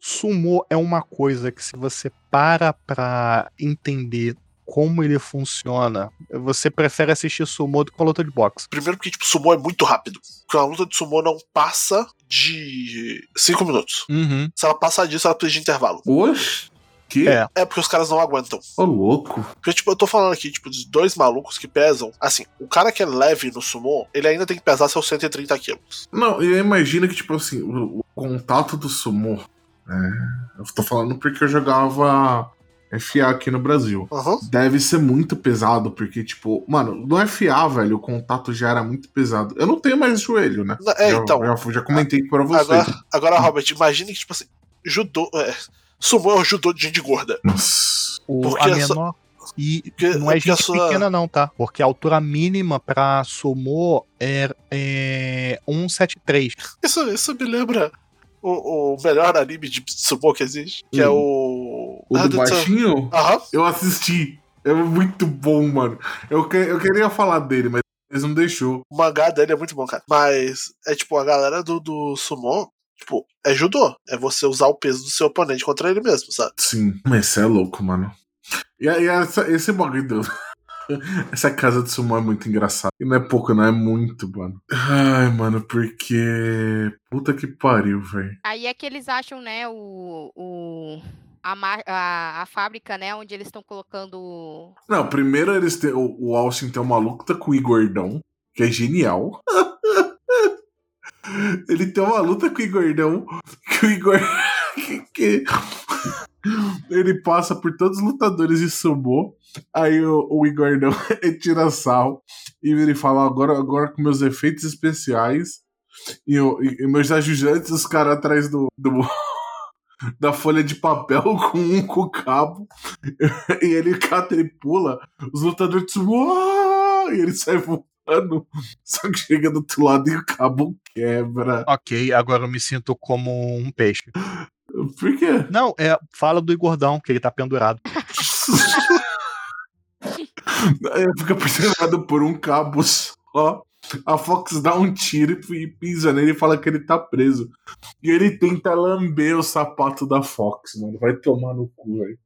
sumô é uma coisa que se você para pra entender como ele funciona, você prefere assistir sumô do que uma luta de boxe. Primeiro porque, tipo, sumô é muito rápido. Porque uma luta de sumô não passa de 5 minutos. Uhum. Se ela passar disso, ela precisa de intervalo. Oxe. Que? É. É porque os caras não aguentam. Ô, louco. Porque, tipo, eu tô falando aqui, tipo, de dois malucos que pesam. Assim, o cara que é leve no sumô, ele ainda tem que pesar seus 130 quilos. Não, eu imagino que, tipo assim, o, o contato do sumô. É, eu tô falando porque eu jogava FA aqui no Brasil. Aham. Deve ser muito pesado, porque, tipo, mano, no FA, velho, o contato já era muito pesado. Eu não tenho mais joelho, né? É, já, então. Já, já comentei pra você. Agora, agora, Robert, imagine que, tipo assim, judô. É, sumô é o judô de gente gorda. Nossa. O, Porque a a menor. E porque- não é a gente sua- pequena, não, tá? Porque a altura mínima pra sumô é, é 173. Isso, isso me lembra o, o melhor anime de sumô que existe, que é Hum. o. O Ah, do baixinho, Aham. eu assisti. É muito bom, mano. Eu, que- eu queria falar dele, mas eles não deixou. O mangá dele é muito bom, cara. Mas é tipo, a galera do, do sumô, tipo, é judô. É você usar o peso do seu oponente contra ele mesmo, sabe? Sim. Mas você é louco, mano. E aí, essa- esse bagulho do, Essa casa de sumô é muito engraçada. E não é pouco, não, é muito, mano. Ai, mano, porque. Puta que pariu, velho. Aí é que eles acham, né, o. o... A, a, a fábrica, né, onde eles estão colocando. Não, primeiro eles têm. O, o Austin tem uma luta com o Igordão, que é genial. Ele tem uma luta com o Igordão, que o Igor. que, que- Ele passa por todos os lutadores de sumô. Aí o, o Igordão ele tira sarro e ele fala: agora, agora com meus efeitos especiais e, o- e- e meus ajudantes, os caras atrás do, do- da folha de papel com um com o cabo. e ele cata e pula. Os lutadores "Uau!" e ele sai voando. Só que chega do outro lado e o cabo quebra. Ok, agora eu me sinto como um peixe. Por quê? Não, é. Fala do Igordão, que ele tá pendurado. Ele fica pressionado por um cabo só. A Fox dá um tiro e pisa nele e fala que ele tá preso. E ele tenta lamber o sapato da Fox, mano. Vai tomar no cu, velho.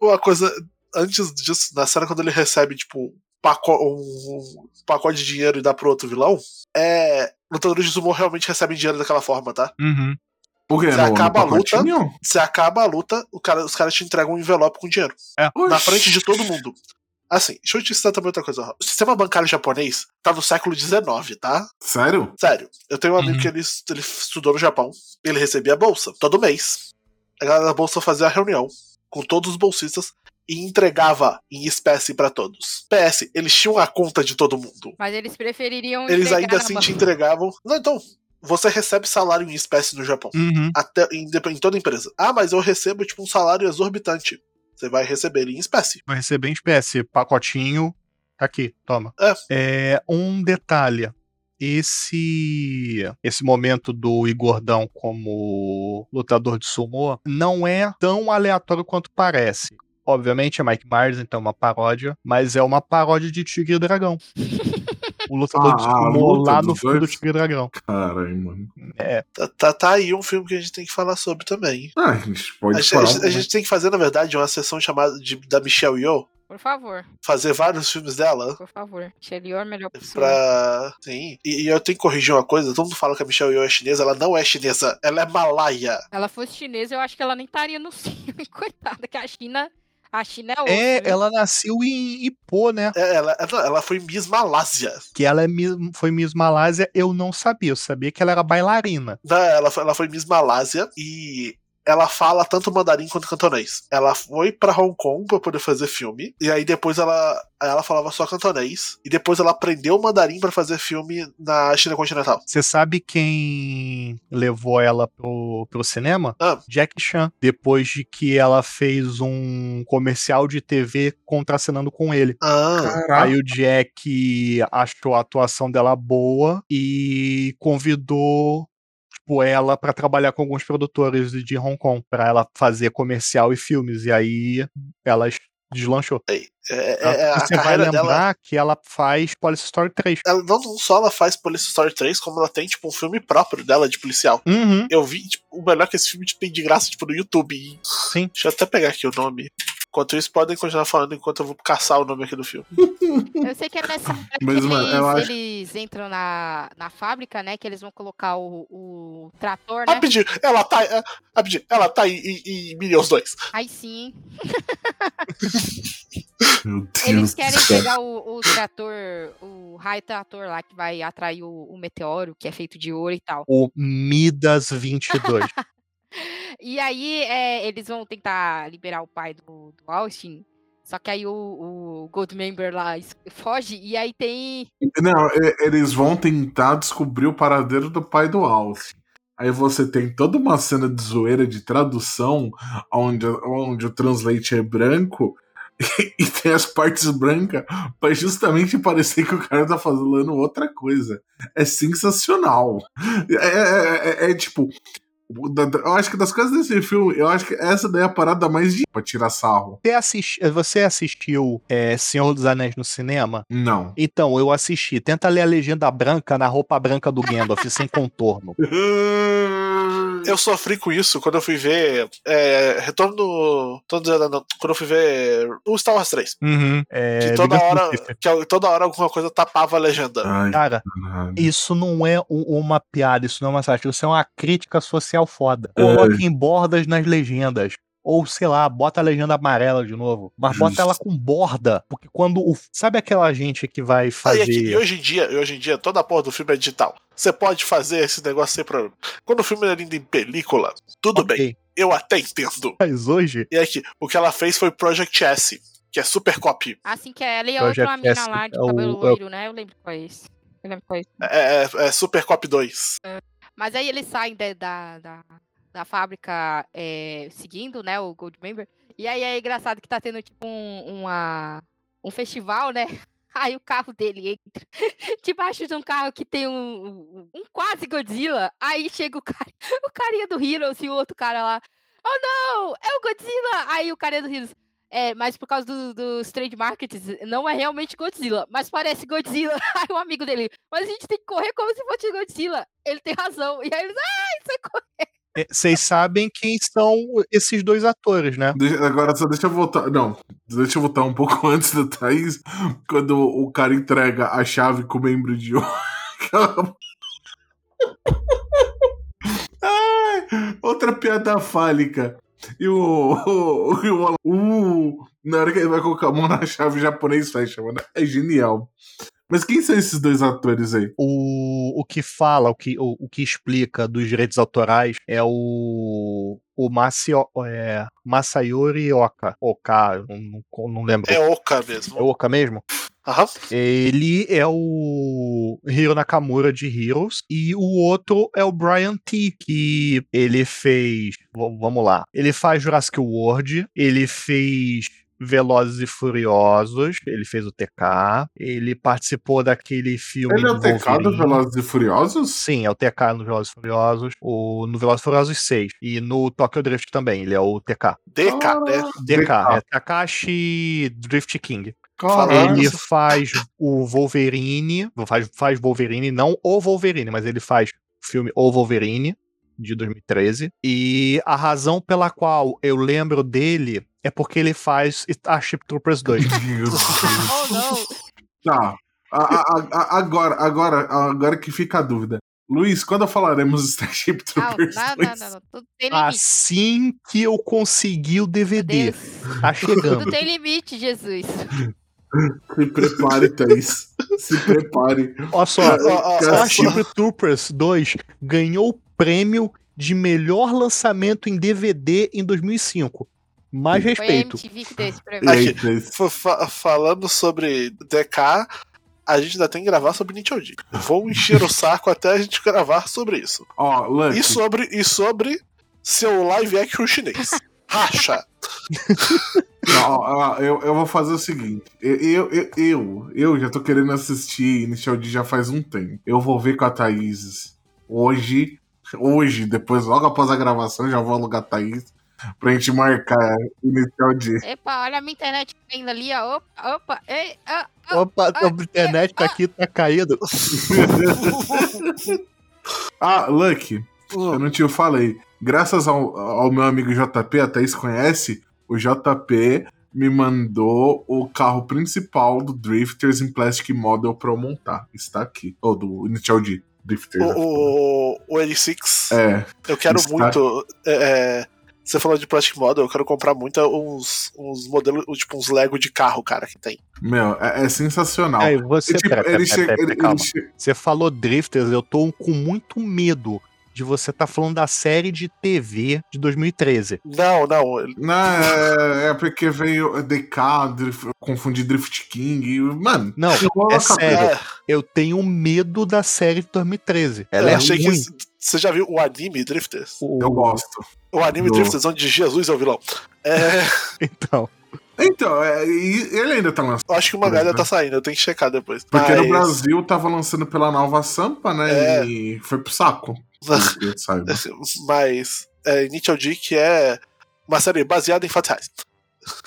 Uma coisa, antes disso, na cena quando ele recebe, tipo, paco um pacote de dinheiro e dá pro outro vilão, é. Lutadores de sumo realmente recebem dinheiro daquela forma, tá? Uhum. Por quê? Você No- no acaba a luta? Você acaba a luta, o cara, os caras te entregam um envelope com dinheiro. Na Oxi. frente de todo mundo. Assim, deixa eu te ensinar também outra coisa. O sistema bancário japonês tá no século XIX, tá? Sério? Sério. Eu tenho um amigo Uhum. que ele, ele estudou no Japão. Ele recebia a bolsa todo mês. A galera da bolsa fazia a reunião com todos os bolsistas e entregava em espécie pra todos. PS, eles tinham a conta de todo mundo. Mas eles prefeririam. Eles ainda na assim te entregavam. Não, então, você recebe salário em espécie no Japão. Uhum. Até, em, em toda empresa. Ah, mas eu recebo tipo um salário exorbitante. Você vai receber ele em espécie. Vai receber em espécie. Pacotinho. Tá aqui, toma. É. É, um detalhe. Esse esse momento do Igordão como lutador de sumô não é tão aleatório quanto parece. Obviamente é Mike Myers, então é uma paródia, mas é uma paródia de Tigre e Dragão. O lutador de Ah, a luta lá no filme do? Tigre Dragão. Caralho, mano. Tá, tá, tá aí um filme que a gente tem que falar sobre também. Ah, a gente pode A, gente- falar. a gente- a um- gente tem que fazer, na verdade, uma sessão chamada de, da Michelle Yeoh. Por favor, Fazer vários filmes dela. por favor. Xelior, melhor pessoa. Pra. Sim. E, e eu tenho que corrigir uma coisa: todo mundo fala que a Michelle Yeoh é chinesa, ela não é chinesa, ela é malaia. Se ela fosse chinesa, eu acho que ela nem estaria no filme. Coitada, que a China. A China é outra. É, viu? ela nasceu em Ipo, né? É, Ela, ela, ela foi Miss Malásia. Que ela é Miss- foi Miss Malásia, eu não sabia. Eu sabia que ela era bailarina. Não, ela, foi- ela foi Miss Malásia e ela fala tanto mandarim quanto cantonês. Ela foi pra Hong Kong pra poder fazer filme, e aí depois ela, ela falava só cantonês, e depois ela aprendeu mandarim pra fazer filme na China continental. Você sabe quem levou ela pro, pro cinema? Ah. Jack Chan. Depois de que ela fez um comercial de TV contracenando com ele. Ah, Caraca. Aí o Jack achou a atuação dela boa e convidou tipo, ela pra trabalhar com alguns produtores de Hong Kong, pra ela fazer comercial e filmes. E aí ela es- deslanchou. é, é- é a Você vai lembrar dela. que ela faz Police Story 3. Ela, não, não só ela faz Police Story 3, como ela tem, tipo, um filme próprio dela de policial. Uhum, Eu vi, tipo, o melhor que esse filme tipo, tem de graça, tipo, no YouTube. Sim. Deixa eu até pegar aqui o nome. Enquanto isso, podem continuar falando enquanto eu vou caçar o nome aqui do filme. Eu sei que é nessa hora que Mas, mano, eles, eu acho- eles entram na, na fábrica, né? Que eles vão colocar o, o trator, né? Rapidinho, ela tá. é, Rapidinho, ela tá em, em, em Minions 2. Aí sim. Meu Deus Eles querem céu. pegar o, o trator, o raio trator lá que vai atrair o, o meteoro, que é feito de ouro e tal. O Midas 22. E aí é, eles vão tentar liberar o pai do, do Austin. Só que aí o, o Goldmember lá foge e aí tem. Não, eles vão tentar descobrir o paradeiro do pai do Alce. Aí você tem toda uma cena de zoeira de tradução, onde, onde o translate é branco e tem as partes brancas pra justamente parecer que o cara tá falando outra coisa. É sensacional. É, é- é- é tipo. Eu acho que das coisas desse filme, eu acho que essa daí é a parada mais de pra tirar sarro. Você, assisti- você assistiu é, Senhor dos Anéis no cinema? Não. Então, eu assisti. Tenta ler a legenda branca na roupa branca do Gandalf, sem contorno. eu sofri com isso quando eu fui ver. É, Retorno do. Quando eu fui ver o Star Wars 3. Uhum. É, Que toda hora, que toda hora alguma coisa tapava a legenda. Ai, Cara, isso não é uma piada, isso não é uma sátira, isso é uma crítica social foda. É. Coloquem bordas nas legendas. Ou, sei lá, bota a legenda amarela de novo. Mas bota Justo. ela com borda. Porque quando o. Sabe aquela gente que vai Ah, e, fazer. aqui- e hoje em dia, e hoje em dia, toda a porra do filme é digital. Você pode fazer esse negócio sem problema. Quando o filme é lindo em película, tudo bem. Ok. Eu até entendo. Mas hoje. E aqui, o que ela fez foi Project S, que é super copy. Assim que ela e a outra mina S lá de é o- cabelo é o- loiro, né? Eu lembro qual é esse. Eu lembro qual é esse. É, é- é super copy 2. Mas aí eles saem da, da, da, da fábrica é, seguindo, né, o Goldmember. E aí é engraçado que tá tendo, tipo, um, uma, um festival, né? Aí o carro dele entra debaixo de um carro que tem um, um, um quase Godzilla. Aí chega o, cara, o carinha do Heroes e o outro cara lá. Oh não, é o Godzilla! Aí o carinha do Heroes. É, mas por causa do- dos trade markets, não é realmente Godzilla, mas parece Godzilla. Aí o amigo dele, mas a gente tem que correr como se fosse Godzilla. Ele tem razão. E aí eles, ah, isso é co-" é, Vocês sabem quem são esses dois atores, né? Agora só deixa eu voltar. Não, deixa eu voltar um pouco antes da Thaís. Quando o cara entrega a chave com o membro de. Ai, outra piada fálica. E o. o, o, o- na hora que ele vai colocar a mão na chave, o japonês fecha, mano. É genial. Mas quem são esses dois atores aí? O, o que fala, o que, o, o que explica dos direitos autorais é o. O Masio, é, Masayori Oka. Oka, não, não lembro. É É, Oka mesmo. Oka mesmo? Aham. Ele é o Hiro Nakamura de Heroes e o outro é o Brian T, que ele fez, vamos lá, ele faz Jurassic World, ele fez Velozes e Furiosos, ele fez o TK, ele participou daquele filme Ele é o do TK do Wolverine. Velozes e Furiosos? Sim, é o TK no Velozes e Furiosos, o, no Velozes e Furiosos 6 e no Tokyo Drift também, ele é o TK. DK, né? DK, é Takashi Drift King. Caralho. Ele faz o Wolverine, faz, faz Wolverine, não o Wolverine, mas ele faz o filme O Wolverine, de 2013. E a razão pela qual eu lembro dele é porque ele faz Starship Troopers 2. Meu Deus. Oh, não. Tá. A- a- a- agora, agora, agora que fica a dúvida. Luiz, quando falaremos Starship Troopers não, não, 2? não, não. Tudo tem limite. assim que eu conseguir o DVD. Deus. Tá chegando. Tudo tem limite, Jesus. Se prepare, Thaís. Se prepare. Olha só, Starship Troopers 2 ganhou o prêmio de melhor lançamento em DVD em 2005. Mais Foi a respeito. MTV que deu esse Aqui. Falando sobre DK, a gente ainda tem que gravar sobre Ninja D. Vou encher o saco até a gente gravar sobre isso. Ó, Lucky. E sobre, e sobre seu live action chinês. Racha. Não, eu, eu vou fazer o seguinte. Eu, eu, eu, eu já tô querendo assistir Initial D já faz um tempo. Eu vou ver com a Thaís hoje. Hoje, depois, logo após a gravação, já vou alugar a Thaís pra gente marcar Initial D. Epa, olha a minha internet caindo ali, ó. Opa, opa. Ei, ah, ah. Opa, a internet tá aqui, tá caído. Ah, Lucky, eu não te falei. Graças ao, ao meu amigo JP, a Thaís conhece, o JP me mandou o carro principal do Drifters em Plastic Model pra eu montar. Está aqui. Ou do Initial D. Drifters. O, o, o N6, É, eu quero está- muito. é, é, você falou de Plastic Model, eu quero comprar muito uns, uns modelos, tipo uns Lego de carro, cara, que tem. meu, é, é sensacional. Você, E, tipo, pera, pera, pera, chega- calma. Você falou Drifters, eu tô com muito medo de você tá falando da série de TV de 2013. Não, não. Não, é, é porque veio eu confundi Drift King. e, Mano, Não, é sério. É, eu tenho medo da série de 2013. Ela eu é achei ruim. que. Você já viu o anime Drifters? O- Eu gosto. O anime Do- Drifters, onde Jesus é o vilão. É, Então, Então, é, ele ainda tá lançando. eu acho que o mangá ainda tá saindo, eu tenho que checar depois. Porque no Mas- Brasil tava lançando pela Nova Sampa, né? É. E foi pro saco. Que eu saiba. Mas é, Initial D, que é uma série baseada em fatos reais.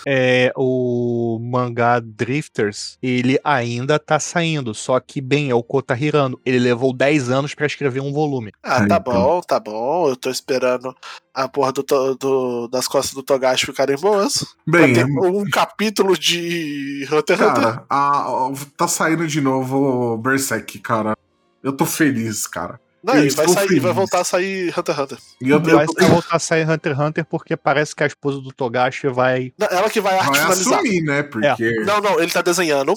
É, o mangá Drifters, ele ainda tá saindo, só que, bem, é o Kota Hirano. Ele levou 10 anos pra escrever um volume. Ah, Ah, tá então. bom, tá bom. Eu tô esperando a porra do, do- das costas do Togashi ficarem boas. Bem, Pra ter um capítulo de Hunter x Hunter. cara, a- a- tá saindo de novo o Berserk, cara. Eu tô feliz, cara. Não, eu e vai, sair, vai voltar a sair Hunter x Hunter. E eu, vai eu, voltar a sair Hunter x Hunter porque parece que a esposa do Togashi vai. Não, ela que vai vai assumir, né? Porque. Não, não, ele tá desenhando.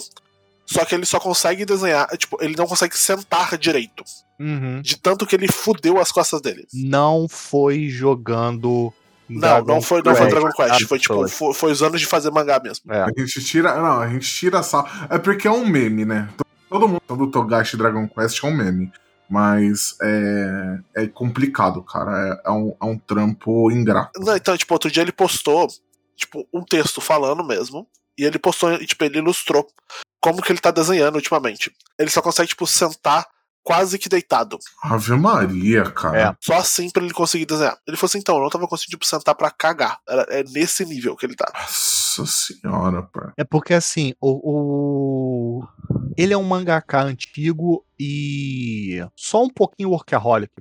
Só que ele só consegue desenhar. Tipo, ele não consegue sentar direito. Uhum. De tanto que ele fudeu as costas dele. Não foi jogando. Não, Dragon não foi, não foi Dragon Quest. Foi tipo, foi, foi os anos de fazer mangá mesmo. É. A gente tira. Não, a gente tira sal. É porque é um meme, né? Todo mundo do Togashi Dragon Quest é um meme. Mas é, é complicado, cara. É, é um, é um trampo ingrato. Então, tipo, outro dia ele postou, tipo, um texto falando mesmo. E ele postou, tipo, ele ilustrou como que ele tá desenhando ultimamente. Ele só consegue, tipo, sentar quase que deitado. Ave Maria, cara. É. Só assim pra ele conseguir desenhar. Ele falou assim, então, eu não tava conseguindo, tipo, sentar pra cagar. Era, é nesse nível que ele tá. Nossa senhora, pá. É porque assim, o, o- ele é um mangaka antigo e só um pouquinho workaholic.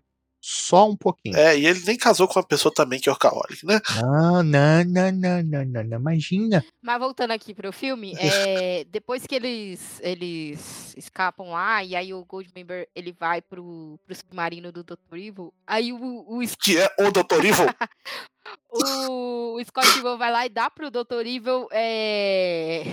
Só um pouquinho. É, e ele nem casou com uma pessoa também que é orcaholic, né? Não, não, não, não, não, não, não, imagina. Mas voltando aqui pro filme, é, depois que eles, eles escapam lá, e aí o Goldmember ele vai pro, pro submarino do Dr. Evil, aí o, o, Que é o Dr. Evil. o, o Scott Evil vai lá e dá pro Dr. Evil é,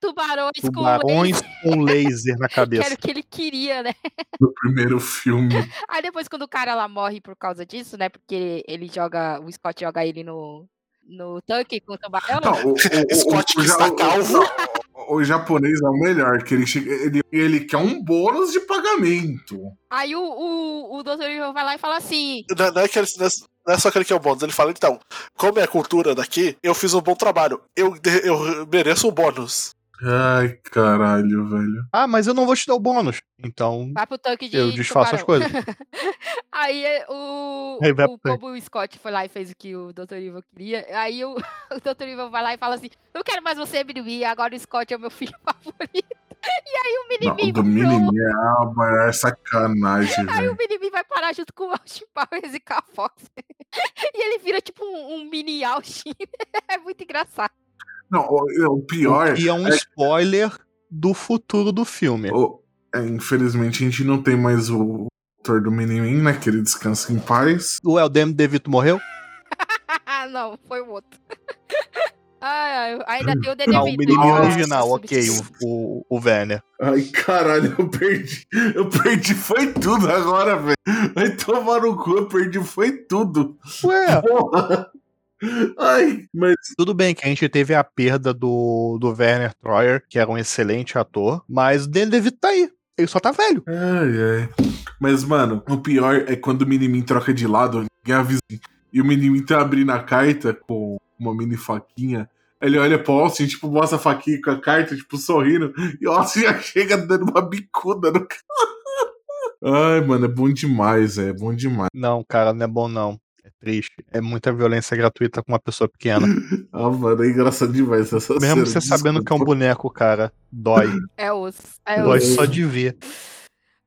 tubarões, Tubarões com laser na com laser, que era cabeça. o que ele queria, né? No primeiro filme. Aí depois quando o cara lá morre por causa disso, né? Porque ele joga, o Scott joga ele no, no tanque com o tubarão. Não, o, o, Scott o, está o- calvo. o- o japonês é o melhor, que ele, chega, ele, ele quer um bônus de pagamento. Aí o, o, o Dr. Evil vai lá e fala assim: Não, não é que ele- não é- só aquele que é o bônus. Ele fala, então, como é a cultura daqui, eu fiz um bom trabalho. Eu, eu mereço um bônus. Ai, caralho, velho. Ah, mas eu não vou te dar o bônus. Então vai pro tanque de. eu desfaço as tubarão. coisas. Aí é, o, Aí o pro tanque. como o Scott foi lá e fez o que o Dr. Evil queria, aí o, o Dr. Evil vai lá e fala assim: Não quero mais você, Minimi, agora o Scott é o meu filho favorito. E aí o Não, Minimi o do vai pro- Minimi é maior sacanagem, Aí velho. o Minimi vai parar junto com o Austin Powers e com a Fox. E ele vira tipo um, um mini Austin. É muito engraçado. Não, o, o pior. E é um spoiler do futuro do filme. o- é, infelizmente a gente não tem mais o autor do Minimin, né? Que ele descansa em paz. O Eldem DeVito morreu? Não, foi o outro. Ai, ainda tem o Não, o DDV. menino Nossa, original, ok, o, o, o Werner. Ai, caralho, eu perdi. Eu perdi, foi tudo agora, velho. Vai tomar no cu, eu perdi, foi tudo. Ué, Porra. Ai, mas tudo bem que a gente teve a perda do, do Werner Troyer, que era um excelente ator, mas o DeVito tá aí. Ele só tá velho. Ai, ai. Mas, mano, o pior é quando o Minimin troca de lado, ninguém avisa. E o Minimin tá abrindo a carta com uma mini faquinha. Ele olha pro Austin, tipo, mostra a faquinha com a carta, tipo, sorrindo. E o Austin já chega dando uma bicuda no cara. Ai, mano, é bom demais, é, é bom demais. Não, cara, não é bom não. É triste. É muita violência gratuita com uma pessoa pequena. Ah, mano, é engraçado demais essa Mesmo cena, você sabendo que é um desculpa. boneco, cara, dói. É osso. É Dói osso. só de ver.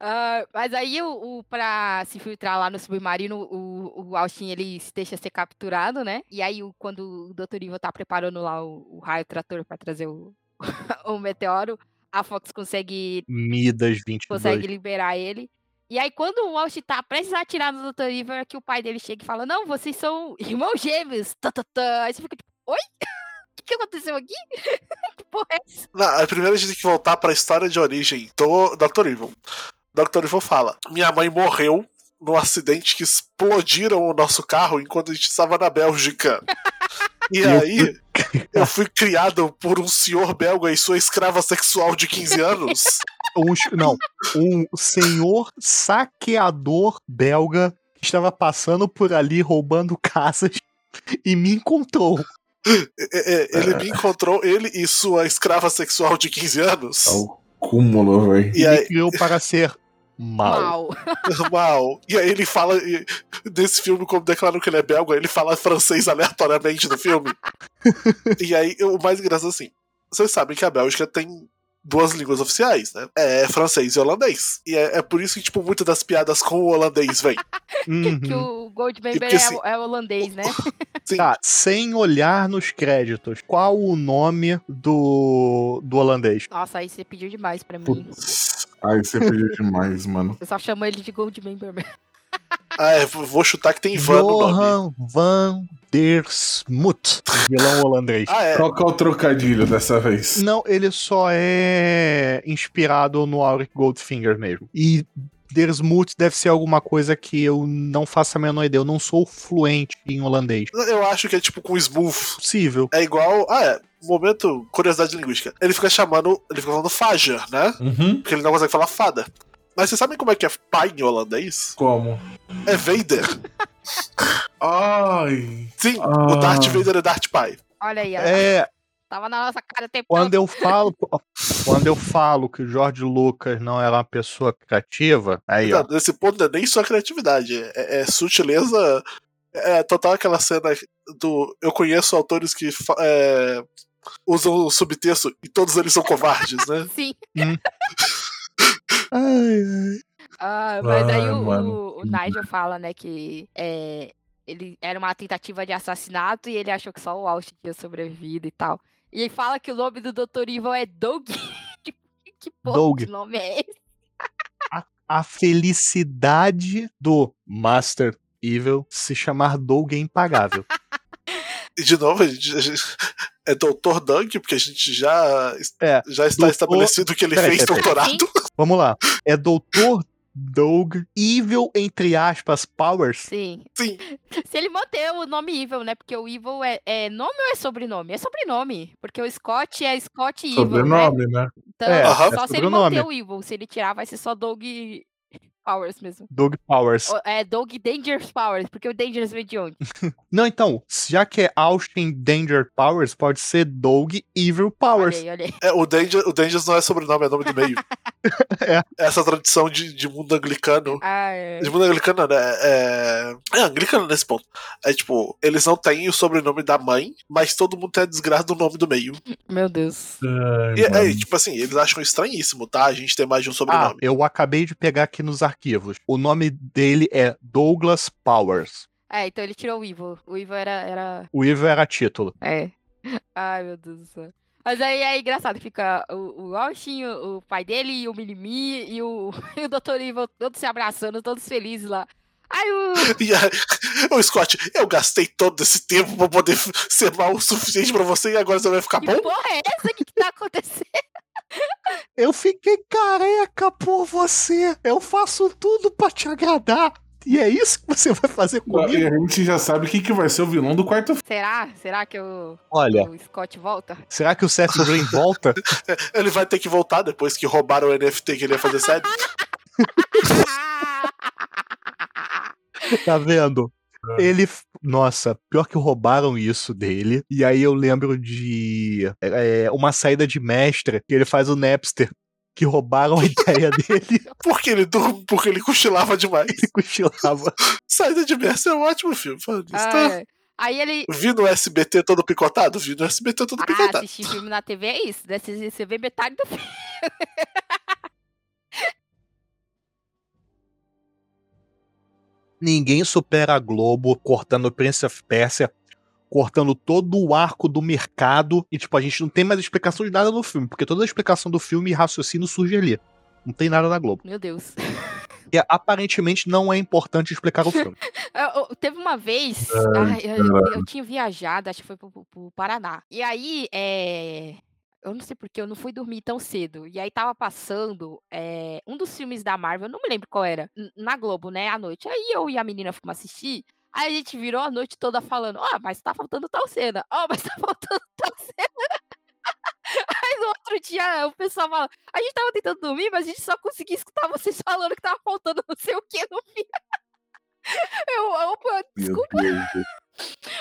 Ah, mas aí, o, o, pra se filtrar lá no submarino, o, o Austin, ele se deixa ser capturado, né? E aí, o- quando o Dr. Evil tá preparando lá o, o raio trator pra trazer o, o meteoro, a Fox consegue, Midas 22. consegue liberar ele. E aí, quando o Austin tá prestes a atirar no Dr. Evil, é que o pai dele chega e fala, não, vocês são irmãos gêmeos. Tá, tá, tá. Aí você fica tipo, oi? O que, que aconteceu aqui? que porra é essa? Não, primeiro a gente tem que voltar pra história de origem do Dr. Evil. Dr. Evil fala: Minha mãe morreu num acidente que explodiram o nosso carro enquanto a gente estava na Bélgica. E aí, eu fui criado por um senhor belga e sua escrava sexual de 15 anos. Um, não, um senhor saqueador belga que estava passando por ali roubando casas e me encontrou. É, é, Ele me encontrou, ele e sua escrava sexual de 15 anos. É o cúmulo, velho. E aí, criou para ser Mal. Mal. Mal. E aí ele fala. Desse filme, como declaram que ele é belga, ele fala francês aleatoriamente no filme. e aí, o mais engraçado assim. Vocês sabem que a Bélgica tem duas línguas oficiais, né? É francês e holandês. E é, é por isso que, tipo, muitas das piadas com o holandês vem. Que Uhum. o Goldmember é, assim, é holandês, né? Sim. Tá, sem olhar nos créditos, qual o nome do, do holandês? Nossa, aí você pediu demais pra mim. Putz. Ai, você pediu demais, mano. Eu só chamo ele de Goldmember mesmo. Ah, é, vou chutar que tem Van no nome. Johan van der Smoot, vilão holandês. Ah, é. Qual que é o trocadilho dessa vez? Não, ele só é inspirado no Auric Goldfinger mesmo. E Der Smoot deve ser alguma coisa que eu não faço a menor ideia. Eu não sou fluente em holandês. Eu acho que é tipo com smooth. Possível. É igual. Ah, é. Momento, curiosidade linguística. Ele fica chamando. Ele fica falando Fager, né? Uhum. Porque ele não consegue falar fada. Mas vocês sabem como é que é pai em holandês? Como? É Vader. Ai. Sim, Ah. o Darth Vader é Darth Pai. Olha aí, ó. É, tava na nossa cara o tempo quando todo. eu falo, quando eu falo que o George Lucas não era uma pessoa criativa, aí ó, Então, nesse ponto não é nem só criatividade, é, é sutileza. É total aquela cena do. Eu conheço autores que é, usam o subtexto e todos eles são covardes, né? Sim. Ai, ai. Ah, mas aí Ai, o, mano. o- o Nigel fala, né, que é, ele era uma tentativa de assassinato e ele achou que só o Austin tinha sobrevivido e tal. E ele fala que o nome do Dr. Evil é Doug. que porra Doug. de nome é esse? a felicidade do Master Evil se chamar Doug é impagável. E de novo, a gente, a gente- é Dr. Doug, porque a gente já, É, já está doutor- estabelecido que ele Peraí, fez peraí, doutorado. Vamos lá. É Doutor Doug Evil, entre aspas, Powers. Sim. Sim. Se ele manter o nome Evil, né? Porque o Evil é, é nome ou é sobrenome? É sobrenome. Porque o Scott é Scott Evil, né? Sobrenome, né? Então, É, só é se ele manter o Evil. Se ele tirar, vai ser só Doug Powers mesmo. Doug Powers. É Doug Dangerous Powers, porque o Dangerous veio de onde? Não, então, já que é Austin Danger Powers, pode ser Doug Evil Olha Powers. aí, olha aí. É, o, Danger, o Dangers não é sobrenome, é nome do meio. É. Essa tradição de, de mundo anglicano. Ah, é. De mundo anglicano, né? É, é anglicano nesse ponto. É tipo, eles não têm o sobrenome da mãe, mas todo mundo tem a desgraça do nome do meio. Meu Deus. Ai, E é, tipo assim, eles acham estranhíssimo, tá? A gente ter mais de um Ah, sobrenome. eu acabei de pegar aqui nos arquivos. O nome dele é Douglas Powers. É, então ele tirou o Evil. O Evil era. era... O Evil era título. É. Ai, meu Deus do céu. Mas aí é engraçado, fica o, o Austin, o, o pai dele, o Minimi e o, e o Dr. Evil todos se abraçando, todos felizes lá. Aí o. Ô Scott, eu gastei todo esse tempo pra poder ser mal o suficiente pra você e agora você vai ficar Que bom? porra é essa? O que, que tá acontecendo? Eu fiquei careca por você. Eu faço tudo pra te agradar. E é isso que você vai fazer E comigo? a gente já sabe quem que vai ser o vilão do quarto Será? Será que o, Olha, o Scott volta? será que o Seth Rogen volta? Ele vai ter que voltar depois que roubaram o NFT que ele ia fazer série. Tá vendo? Ele. Nossa, pior que roubaram isso dele. E aí eu lembro de é, uma saída de mestre que ele faz o Napster. Que roubaram a ideia dele Porque ele porque ele cochilava demais. e cochilava. Saída de Mercy é um ótimo filme. Falando isso, tá? Aí ele. Vi no SBT todo picotado? Vi no SBT todo Ah, picotado. assistir filme na TV é isso. né? Você você vê metade do filme. Ninguém supera a Globo cortando o Prince of Persia, cortando todo o arco do mercado. E, tipo, a gente não tem mais explicação de nada no filme, porque toda a explicação do filme e raciocínio surge ali. Não tem nada na Globo. Meu Deus. E aparentemente não é importante explicar o filme. Eu- eu- teve uma vez, ai, eu, eu tinha viajado, acho que foi pro, pro- pro Paraná. E aí, é, eu não sei porque eu não fui dormir tão cedo. E aí tava passando é, um dos filmes da Marvel, eu não me lembro qual era, na Globo, né, à noite. Aí eu e a menina fomos assistir. Aí a gente virou a noite toda falando, ó, mas tá faltando tal cena, ó, mas tá faltando tal cena. Aí no outro dia o pessoal fala, a gente tava tentando dormir, mas a gente só conseguia escutar vocês falando que tava faltando não sei o que no filme. Eu, opa, desculpa.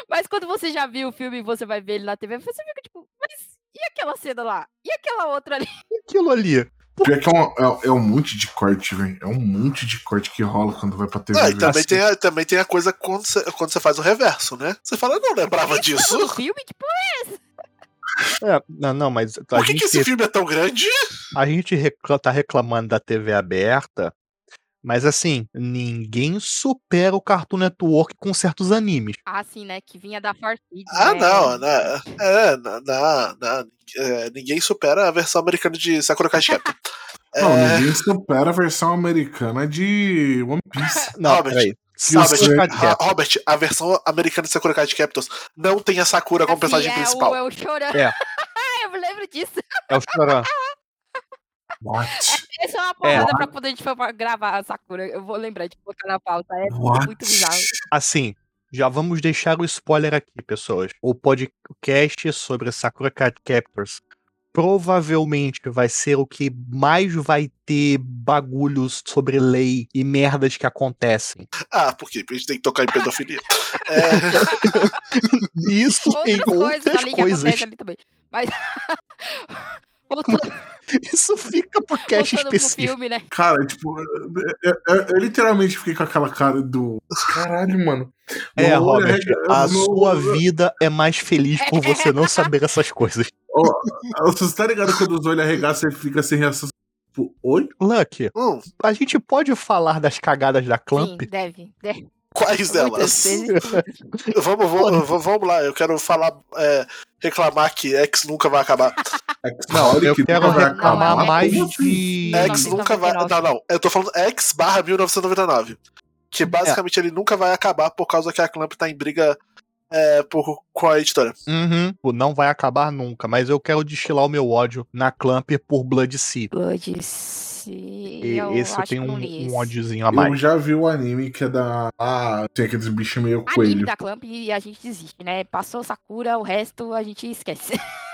Mas quando você já viu o filme e você vai ver ele na TV, você fica tipo, mas e aquela cena lá? E aquela outra ali? Aquilo ali. Pior que é um, é, é um monte de corte, velho. É um monte de corte que rola quando vai pra TV. Ah, e também Assim, tem, a, também tem a coisa quando você, quando você faz o reverso, né? Você fala, não lembrava disso. No filme, que É, não, não, mas a Por que, gente, que esse filme é tão grande? a gente recla- tá reclamando da TV aberta, mas assim, ninguém supera o Cartoon Network com certos animes. Ah, sim, né? Que vinha da Farfeed. Ah, né? não, né? É, não, não, não. É, ninguém supera a versão americana de Sakura Card Captor. Não, É, ninguém supera a versão americana de One Piece. Não, Robert, peraí. Captor. Robert, a versão americana de Sakura Card Captors não tem a Sakura como Assim, personagem é principal. O, é o Choran. É. eu me lembro disso. É o Choran. What? Essa é uma parada pra quando a gente for gravar a Sakura. Eu vou lembrar de colocar na pauta. É What? muito bizarro. Assim, já vamos deixar o spoiler aqui, pessoas. O podcast sobre Sakura Card Captors provavelmente vai ser o que mais vai ter bagulhos sobre lei e merdas que acontecem. Ah, por quê? Porque a gente tem que tocar em pedofilia. É, Isso em Outras coisas outras ali que coisas. acontecem ali também. Mas. voltando Isso fica pro cast voltando pro específico. filme, né? Cara, tipo, eu, eu- eu literalmente fiquei com aquela cara do. Caralho, mano. É, Robert, arrega- a sua vida é mais feliz por você não saber essas coisas. Ó, Você tá ligado quando os olhos arregaçam e fica sem reação? Tipo, oi? Lucky, hum, a gente pode falar das cagadas da Clamp? Sim, deve. deve. Quais delas? Vamos, vamos, vamos, lá, eu quero falar, é, reclamar que X nunca vai acabar. Não, eu Que quero reclamar Não, é mais tudo de. X nunca vai. 1999. Não, não, eu tô falando X barra 1999. Que basicamente ele nunca vai acabar por causa que a Clamp tá em briga é, por, com a editora. Uhum, não vai acabar nunca, mas eu quero destilar o meu ódio na Clamp por Blood Sea. Blood Sea, E eu esse eu tenho não um, um ódiozinho a Eu mais. já vi o anime que é da. Ah, tem aqueles bichos meio Anime coelho. da Clamp e a gente desiste, né? Passou Sakura, o resto a gente esquece.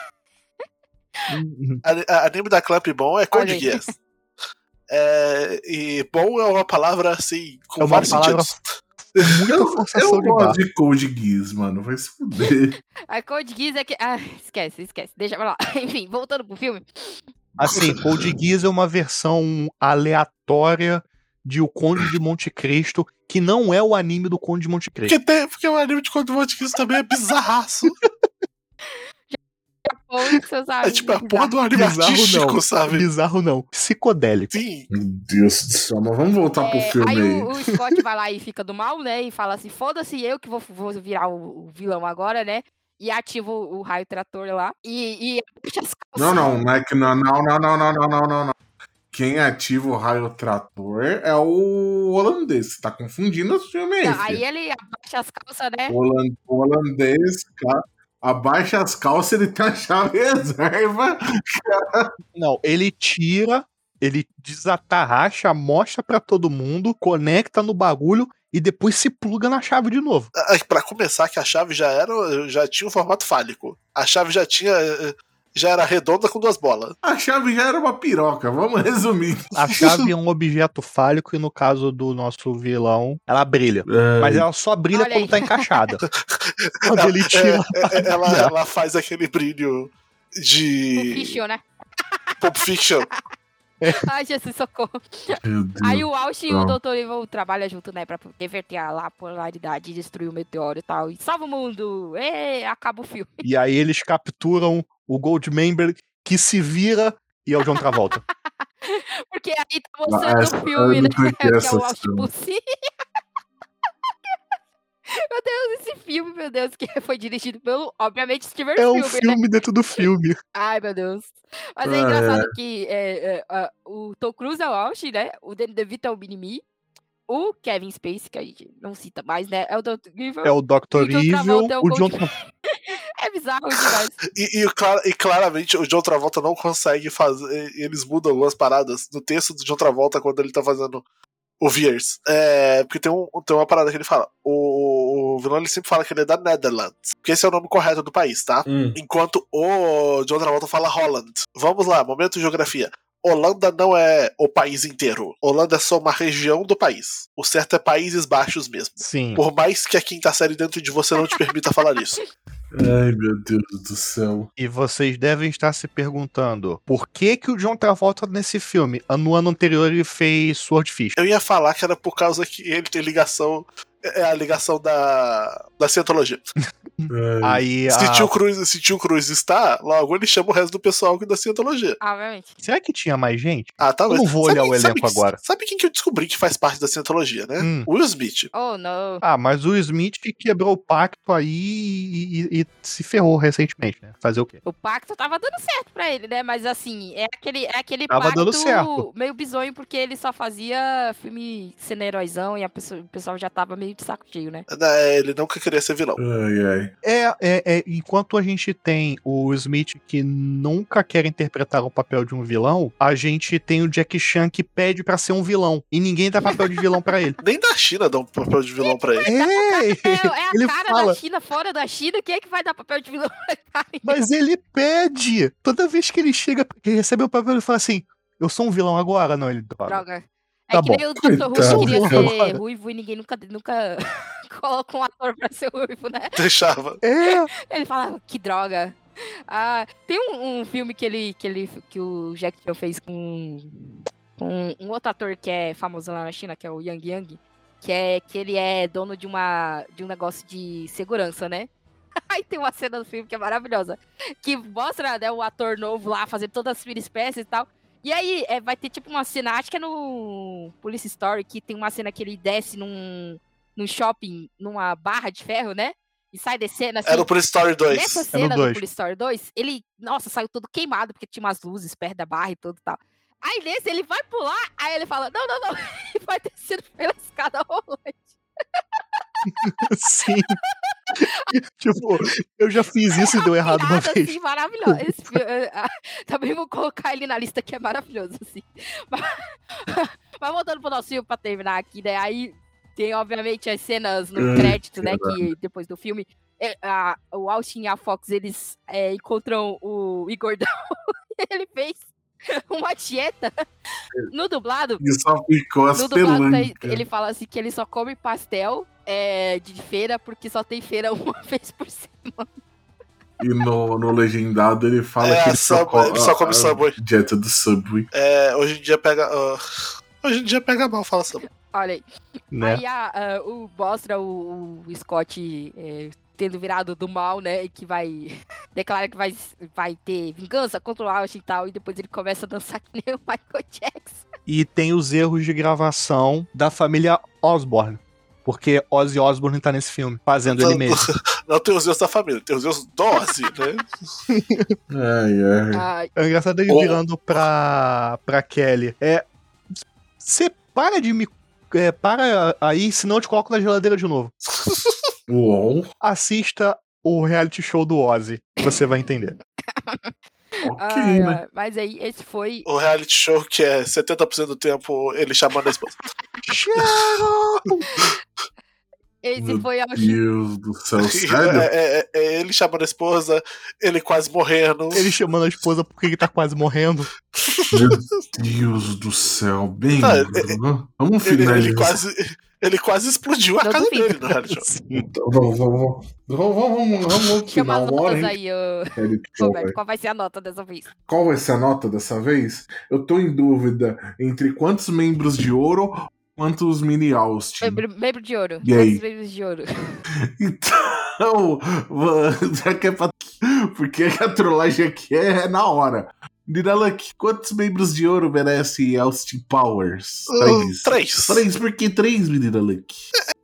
Uhum. A, a anime da Clamp bom é Code. Geass. É, e bom é uma palavra assim, com É uma vários palavra sentidos. Muita Eu, forçação eu de barra. gosto de Code Geass, mano. Vai se fuder. A Code Geass é que. Ah, esquece, esquece. Deixa pra lá. Enfim, voltando pro filme. Assim, Code Geass é uma versão aleatória de O Conde de Monte Cristo, que não é o anime do Conde de Monte Cristo. Porque, tem, porque o anime de Code Geass também é bizarraço. Seus amigos. É tipo é a porra do ar bizarro, não. sabe? Bizarro não. Psicodélico. Sim. Meu Deus do céu, mas vamos voltar é, pro filme aí. aí. O, o, Scott vai lá e fica do mal, né? E fala assim: foda-se eu que vou, vou virar o, o vilão agora, né? e ativa o, raio trator lá e, e puxa as calças. Não, não, não é que não, não, não, não, não, não, não, não. Quem ativa o raio trator é o holandês. Tá confundindo os filmes aí. Aí ele abaixa as calças, né? O holandês, cara abaixa as calças, ele tem a chave reserva. Não, ele tira, ele desatarracha, mostra pra todo mundo, conecta no bagulho e depois se pluga na chave de novo. Ah, Pra começar, que a chave já era, já tinha um formato fálico. A chave já tinha, eh, já era redonda com duas bolas. A chave já era uma piroca, vamos resumir. A chave é um objeto fálico e no caso do nosso vilão, ela brilha. Mas ela só brilha Olha quando aí. tá encaixada. Quando ele É, tira. é, ela, ela faz aquele brilho de Fiction, né? Pulp Fiction. Ai, Jesus, socorro. Aí o Austin e o. Dr. Evil trabalham junto, né? Pra reverter a polaridade, destruir o meteoro e tal. E salva o mundo! Ê, acaba o filme. E aí eles capturam o Goldmember que se vira e é o John Travolta. Porque aí tá mostrando Ah, o filme, né? Que é o Austin. Pussy. Meu Deus, esse filme, meu Deus, que foi dirigido pelo, obviamente, Steven É um Spielberg, né? filme dentro do filme. Ai, meu Deus. Mas é Ah, engraçado que é, é, o Tom Cruise é o Austin, né? O Danny DeVito é o Minimi. O Kevin Spacey, que a gente não cita mais, né? É o Dr. Evil. É o Dr. Evil, é o o John É bizarro demais. E, e, e claramente o John Travolta não consegue fazer. Eles mudam algumas paradas no texto do John Travolta quando ele tá fazendo o Viers. É, porque tem, um, tem uma parada que ele fala. O, o vilão ele sempre fala que ele é da Netherlands. Porque esse é o nome correto do país, tá? Hum. Enquanto o John Travolta fala Holland. Vamos lá, momento de geografia. Holanda não é o país inteiro. Holanda é só uma região do país. O certo é Países Baixos mesmo. Sim. Por mais que a quinta série dentro de você não te permita falar isso. Ai, meu Deus do céu. E vocês devem estar se perguntando por que que o John Travolta nesse filme? No ano anterior ele fez Sword Fish. Eu ia falar que era por causa que ele tem ligação. É a ligação da, da cientologia. Ai, Aí Se a... tio, Cruz, se tio Cruz está, logo ele chama o resto do pessoal da cientologia. Obviamente. Será que tinha mais gente? Ah, talvez. Eu não vou olhar o elenco sabe, agora. Sabe quem que eu descobri que faz parte da cientologia, né? Hum. Will Smith. Oh, não. Ah, mas o Smith que quebrou o pacto aí e, e- e se ferrou recentemente, né? Fazer o quê? O pacto tava dando certo pra ele, né? Mas assim, é aquele, é aquele Tava pacto dando certo. meio bizonho, porque ele só fazia filme sendo heróizão e a pessoa- o pessoal já tava meio de saco cheio, né? né, Ele nunca queria ser vilão. ai, ai. É, é, é, enquanto a gente tem o Smith que nunca quer interpretar o papel de um vilão, a gente tem o Jack Chan que pede pra ser um vilão e ninguém dá papel de vilão pra ele. Nem da China dá um papel de vilão pra ele. É, É, é a ele cara fala, da China fora da China, quem é que vai dar papel de vilão pra cara? mas ele pede. Toda vez que ele chega, que recebe o papel, ele fala assim: Eu sou um vilão agora? Não, ele droga. Droga. É Tá que bom. nem o Dr. Que queria ser ruivo e ninguém nunca, nunca coloca um ator pra ser ruivo, né? Deixava. É, Ele fala, que droga. Ah, tem um, um filme que ele, que ele que o Jack Chan fez com, com um outro ator que é famoso lá na China, que é o Yang Yang, que é que ele é dono de uma de um negócio de segurança, né? Aí tem uma cena do filme que é maravilhosa, que mostra né, o ator novo lá fazendo todas as espécies e tal. E aí é, vai ter tipo uma cena, acho que é no Police Story, que tem uma cena que ele desce num, num shopping, numa barra de ferro, né? E sai descendo assim. Era o Police Story 2. Nessa É no cena do dois. Police Story 2, ele, nossa, saiu todo queimado, porque tinha umas luzes perto da barra e tudo e tal. Aí nesse, ele vai pular, aí ele fala, não, não, não, e vai descendo pela escada rolante. sim. tipo, eu já fiz isso e deu errado uma vez. assim, maravilhosa. Esse ah, também vou colocar ele na lista, que é maravilhoso, assim. Mas, mas voltando pro nosso filme, pra terminar aqui, né, aí tem, obviamente, as cenas no Ai, crédito, né, que depois do filme, a- o Austin e a Fox, eles eh, encontram o Igor ele fez uma dieta no dublado. E só ficou No dublado, astelante. ele fala assim que ele só come pastel é, de feira porque só tem feira uma vez por semana. E no, no legendado ele fala É, que a ele só, Subway- ele só a- come a Subway. Dieta do Subway. É, hoje em dia pega. ah, hoje em dia pega mal, fala assim. Olha aí. Né? Aí a- a- o, mostra o, o Scott é, tendo virado do mal, né? E que vai. Declara que vai, vai ter vingança contra o Austin e tal. E depois ele começa a dançar que nem o Michael Jackson. E tem os erros de gravação da família Osborne. Porque Ozzy Osbourne tá nesse filme, fazendo ele mesmo. Não tem os Deus da família, tem os Deus do Ozzy, né? Ai, ai. Ai, É engraçado ele Oh. virando pra, pra Kelly. É. Você para de me. É, para aí, senão eu te coloco na geladeira de novo. Uou. Assista o reality show do Ozzy. Você vai entender. Ok, ai, né? Mas aí, esse foi. O reality show que é 70% do tempo ele chamando a esposa. Esse Meu foi Austin. Deus do céu, É, sério? é- é ele chamando a esposa, ele quase morrendo. Ele chamando a esposa porque ele tá quase morrendo. Meu Deus do céu, bem. Ah, Vamos Ele, ele finalizar. quase, ele quase explodiu a Não casa dele. Sim. Então, Vamos, vamos, vamos, vamos, vamos, vamos Chama final. as Uma hora aí, Roberto. Qual vai ser a nota dessa vez? Qual vai ser a nota dessa vez? Eu tô em dúvida entre quantos membros de ouro, quantos mini Austin. Membro, de ouro. E aí? Quantos membros de ouro? Então, já que é pra... porque a trollagem aqui é na hora. Niraluk, quantos membros de ouro merece Austin Powers? Três. Três. Três, por que três, Niraluk?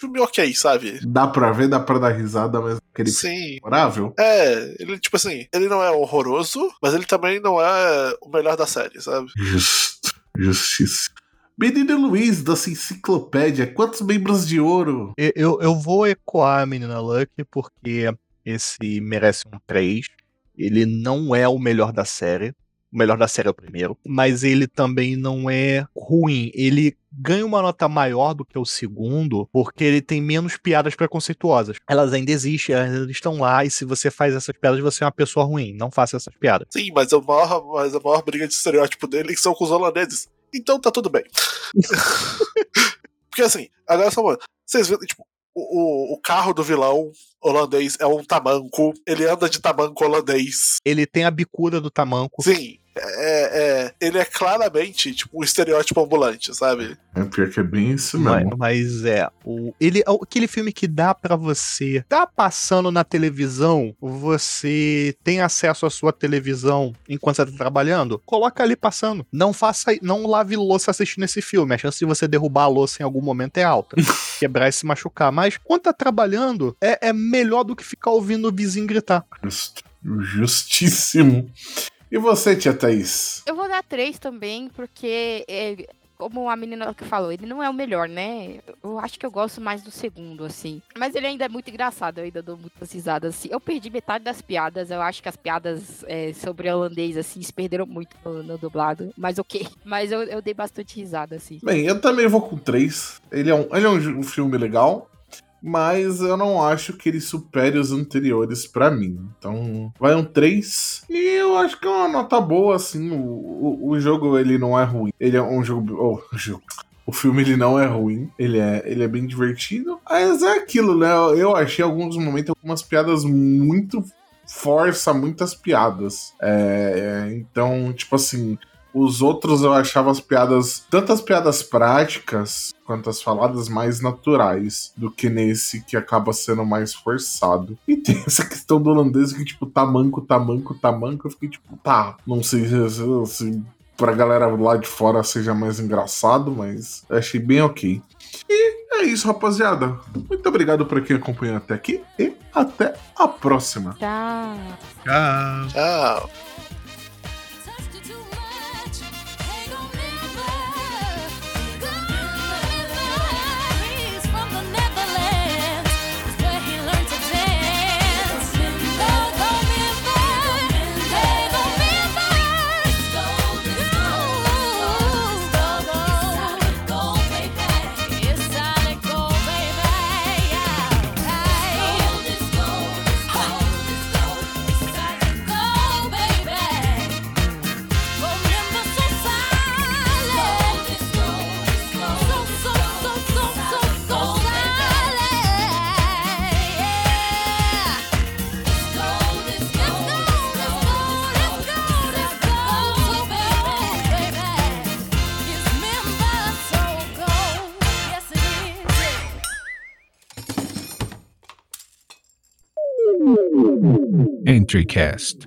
Filme ok, sabe? Dá pra ver, dá pra dar risada, mas aquele Sim. memorável. É, ele, tipo assim, ele não é horroroso, mas ele também não é o melhor da série, sabe? Justo, justiça. Menino Luiz, da enciclopédia, quantos membros de ouro? Eu, eu, eu vou ecoar a menina Lucky porque esse merece um 3. Ele não é o melhor da série. O melhor da série é o primeiro. Mas ele também não é ruim. Ele ganha uma nota maior do que o segundo, porque ele tem menos piadas preconceituosas. Elas ainda existem, elas ainda estão lá, e se você faz essas piadas, você é uma pessoa ruim. Não faça essas piadas. Sim, mas a maior, mas a maior briga de estereótipo dele são com os holandeses. Então tá tudo bem. porque assim, agora só uma. Vocês viram, tipo, o, o, carro do vilão holandês é um tamanco. Ele anda de tamanco holandês. Ele tem a bicuda do tamanco. Sim. É, é, ele é claramente tipo um estereótipo ambulante, sabe? É pior que é bem isso mesmo. Mas, mas é, o, ele, é aquele filme que dá para você. Tá passando na televisão, você tem acesso à sua televisão enquanto você tá trabalhando, coloca ali passando. Não faça, não lave louça assistindo esse filme. A chance de você derrubar a louça em algum momento é alta. Quebrar e se machucar. Mas quando tá trabalhando, é, é melhor do que ficar ouvindo o vizinho gritar. Just, justíssimo. E você, tia Thaís? Eu vou dar três também, porque, é, como a menina que falou, ele não é o melhor, né? Eu acho que eu gosto mais do segundo, assim. Mas ele ainda é muito engraçado, eu ainda dou muitas risadas, assim. Eu perdi metade das piadas, eu acho que as piadas é, sobre holandês, assim, se perderam muito no, no dublado. Mas ok. Mas eu, eu, dei bastante risada, assim. Bem, eu também vou com três. Ele é um, ele é um filme legal mas eu não acho que ele supere os anteriores para mim. Então, vai um 3. E eu acho que é uma nota boa, assim. O, o, o jogo, ele não é ruim. Ele é um jogo... Oh, jogo. O filme ele não é ruim, ele é, ele é bem divertido. Mas é aquilo, né? Eu achei alguns momentos algumas piadas muito força muitas piadas. É, então, tipo assim, os outros eu achava as piadas, tanto as piadas práticas quanto as faladas mais naturais do que nesse que acaba sendo mais forçado. E tem essa questão do holandês que, tipo, tamanco, tamanco, tamanco. Eu fiquei tipo, tá, não sei se, se pra galera lá de fora seja mais engraçado, mas achei bem ok. E é isso, rapaziada. Muito obrigado por quem acompanhou até aqui e até a próxima. Tchau. Tchau. Tchau. Cast.